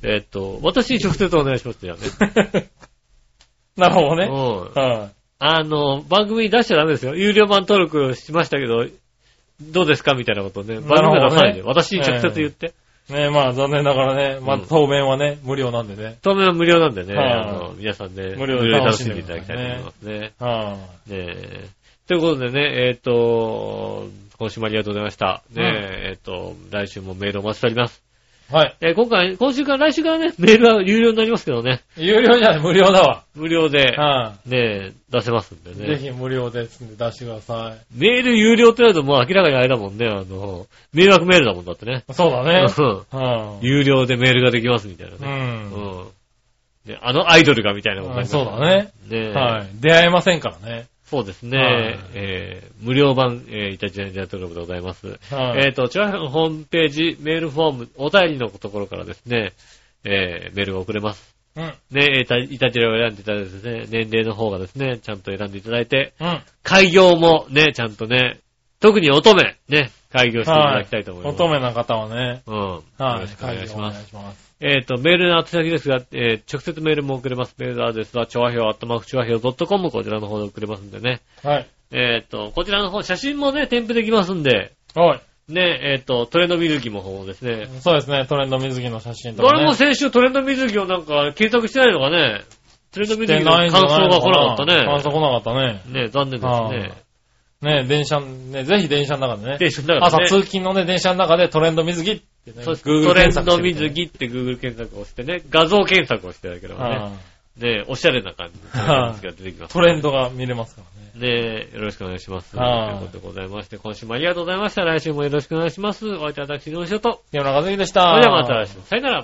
えっと、私に直接お願いしますよね。なるほどね。うん。はあの、番組に出しちゃダメですよ。有料版登録しましたけど、どうですかみたいなことをね。番組で出さないで。ね私に直接言って。い。ねまあ残念ながらね、まあうん当面はね、無料なんでね。当面は無料なんでね、はいあの、皆さんね、無料で楽楽しんでいただきたいと思いますね。はねえ。ということでね、えっ、と、今週もありがとうございました。ねえ、えっ、と、来週もメールをお待ちしております。い。はい。えー今回、今週から来週からね、メールは有料になりますけどね、有料じゃない、無料だわ。無料で、はねえ、出せますんでい。ね。ぜひ無料ですんで出してくださメール有料ってなるともう明らかにあれだもんね、あの、迷惑メールだもんだってね。い。そうだね。うんはい。有料でメールができますみたいなう。ね。うんん。ねあのアイドルがみたいなことになりますそうだね。ねえはい。出会えませんからね。そうですね。はいえー無料版、えー、イタジラジャ登録でございます。はい。えっ、と、チュアヘのホームページ、メールフォーム、お便りのところからですね、えーメールが送れます。うん。ね、えーたイタジラを選んでいただいてですね、年齢の方がですね、ちゃんと選んでいただいて、うん。開業もね、ちゃんとね、特に乙女、ね、開業していただきたいと思います。乙女な方はね。うん。よはい。ろしくお願いします。えっ、と、メールの宛先ですが、えー直接メールも送れます。メールアドレスは、ちょわひょう、あったまくちょわひょう .com こちらの方で送れますんでね。はい。えっ、と、こちらの方、写真もね、添付できますんで、はい。ね、えっ、と、トレンド水着の方ですね。そうですね。トレンド水着の写真とかね。誰も先週トレンド水着をなんか検索してないのかね。トレンド水着の感想が来なかったね。感想来なかったね。ね、残念ですね。ね電車、ね、ぜひ電車の中でね。で、だから朝ね、通勤のね、電車の中でトレンド水着ってね、そうですトレンド水着って Google 検索をしてね、画像検索をしてだけどね。はいね、おしゃれな感じのやつが出てきます。トレンドが見れますからね。ねよろしくお願いします。とはいいうことでございまして、今週もありがとうございました。来週もよろしくお願いします。お相手は私のお仕事。山中和樹でした。それではまた来週。さよなら。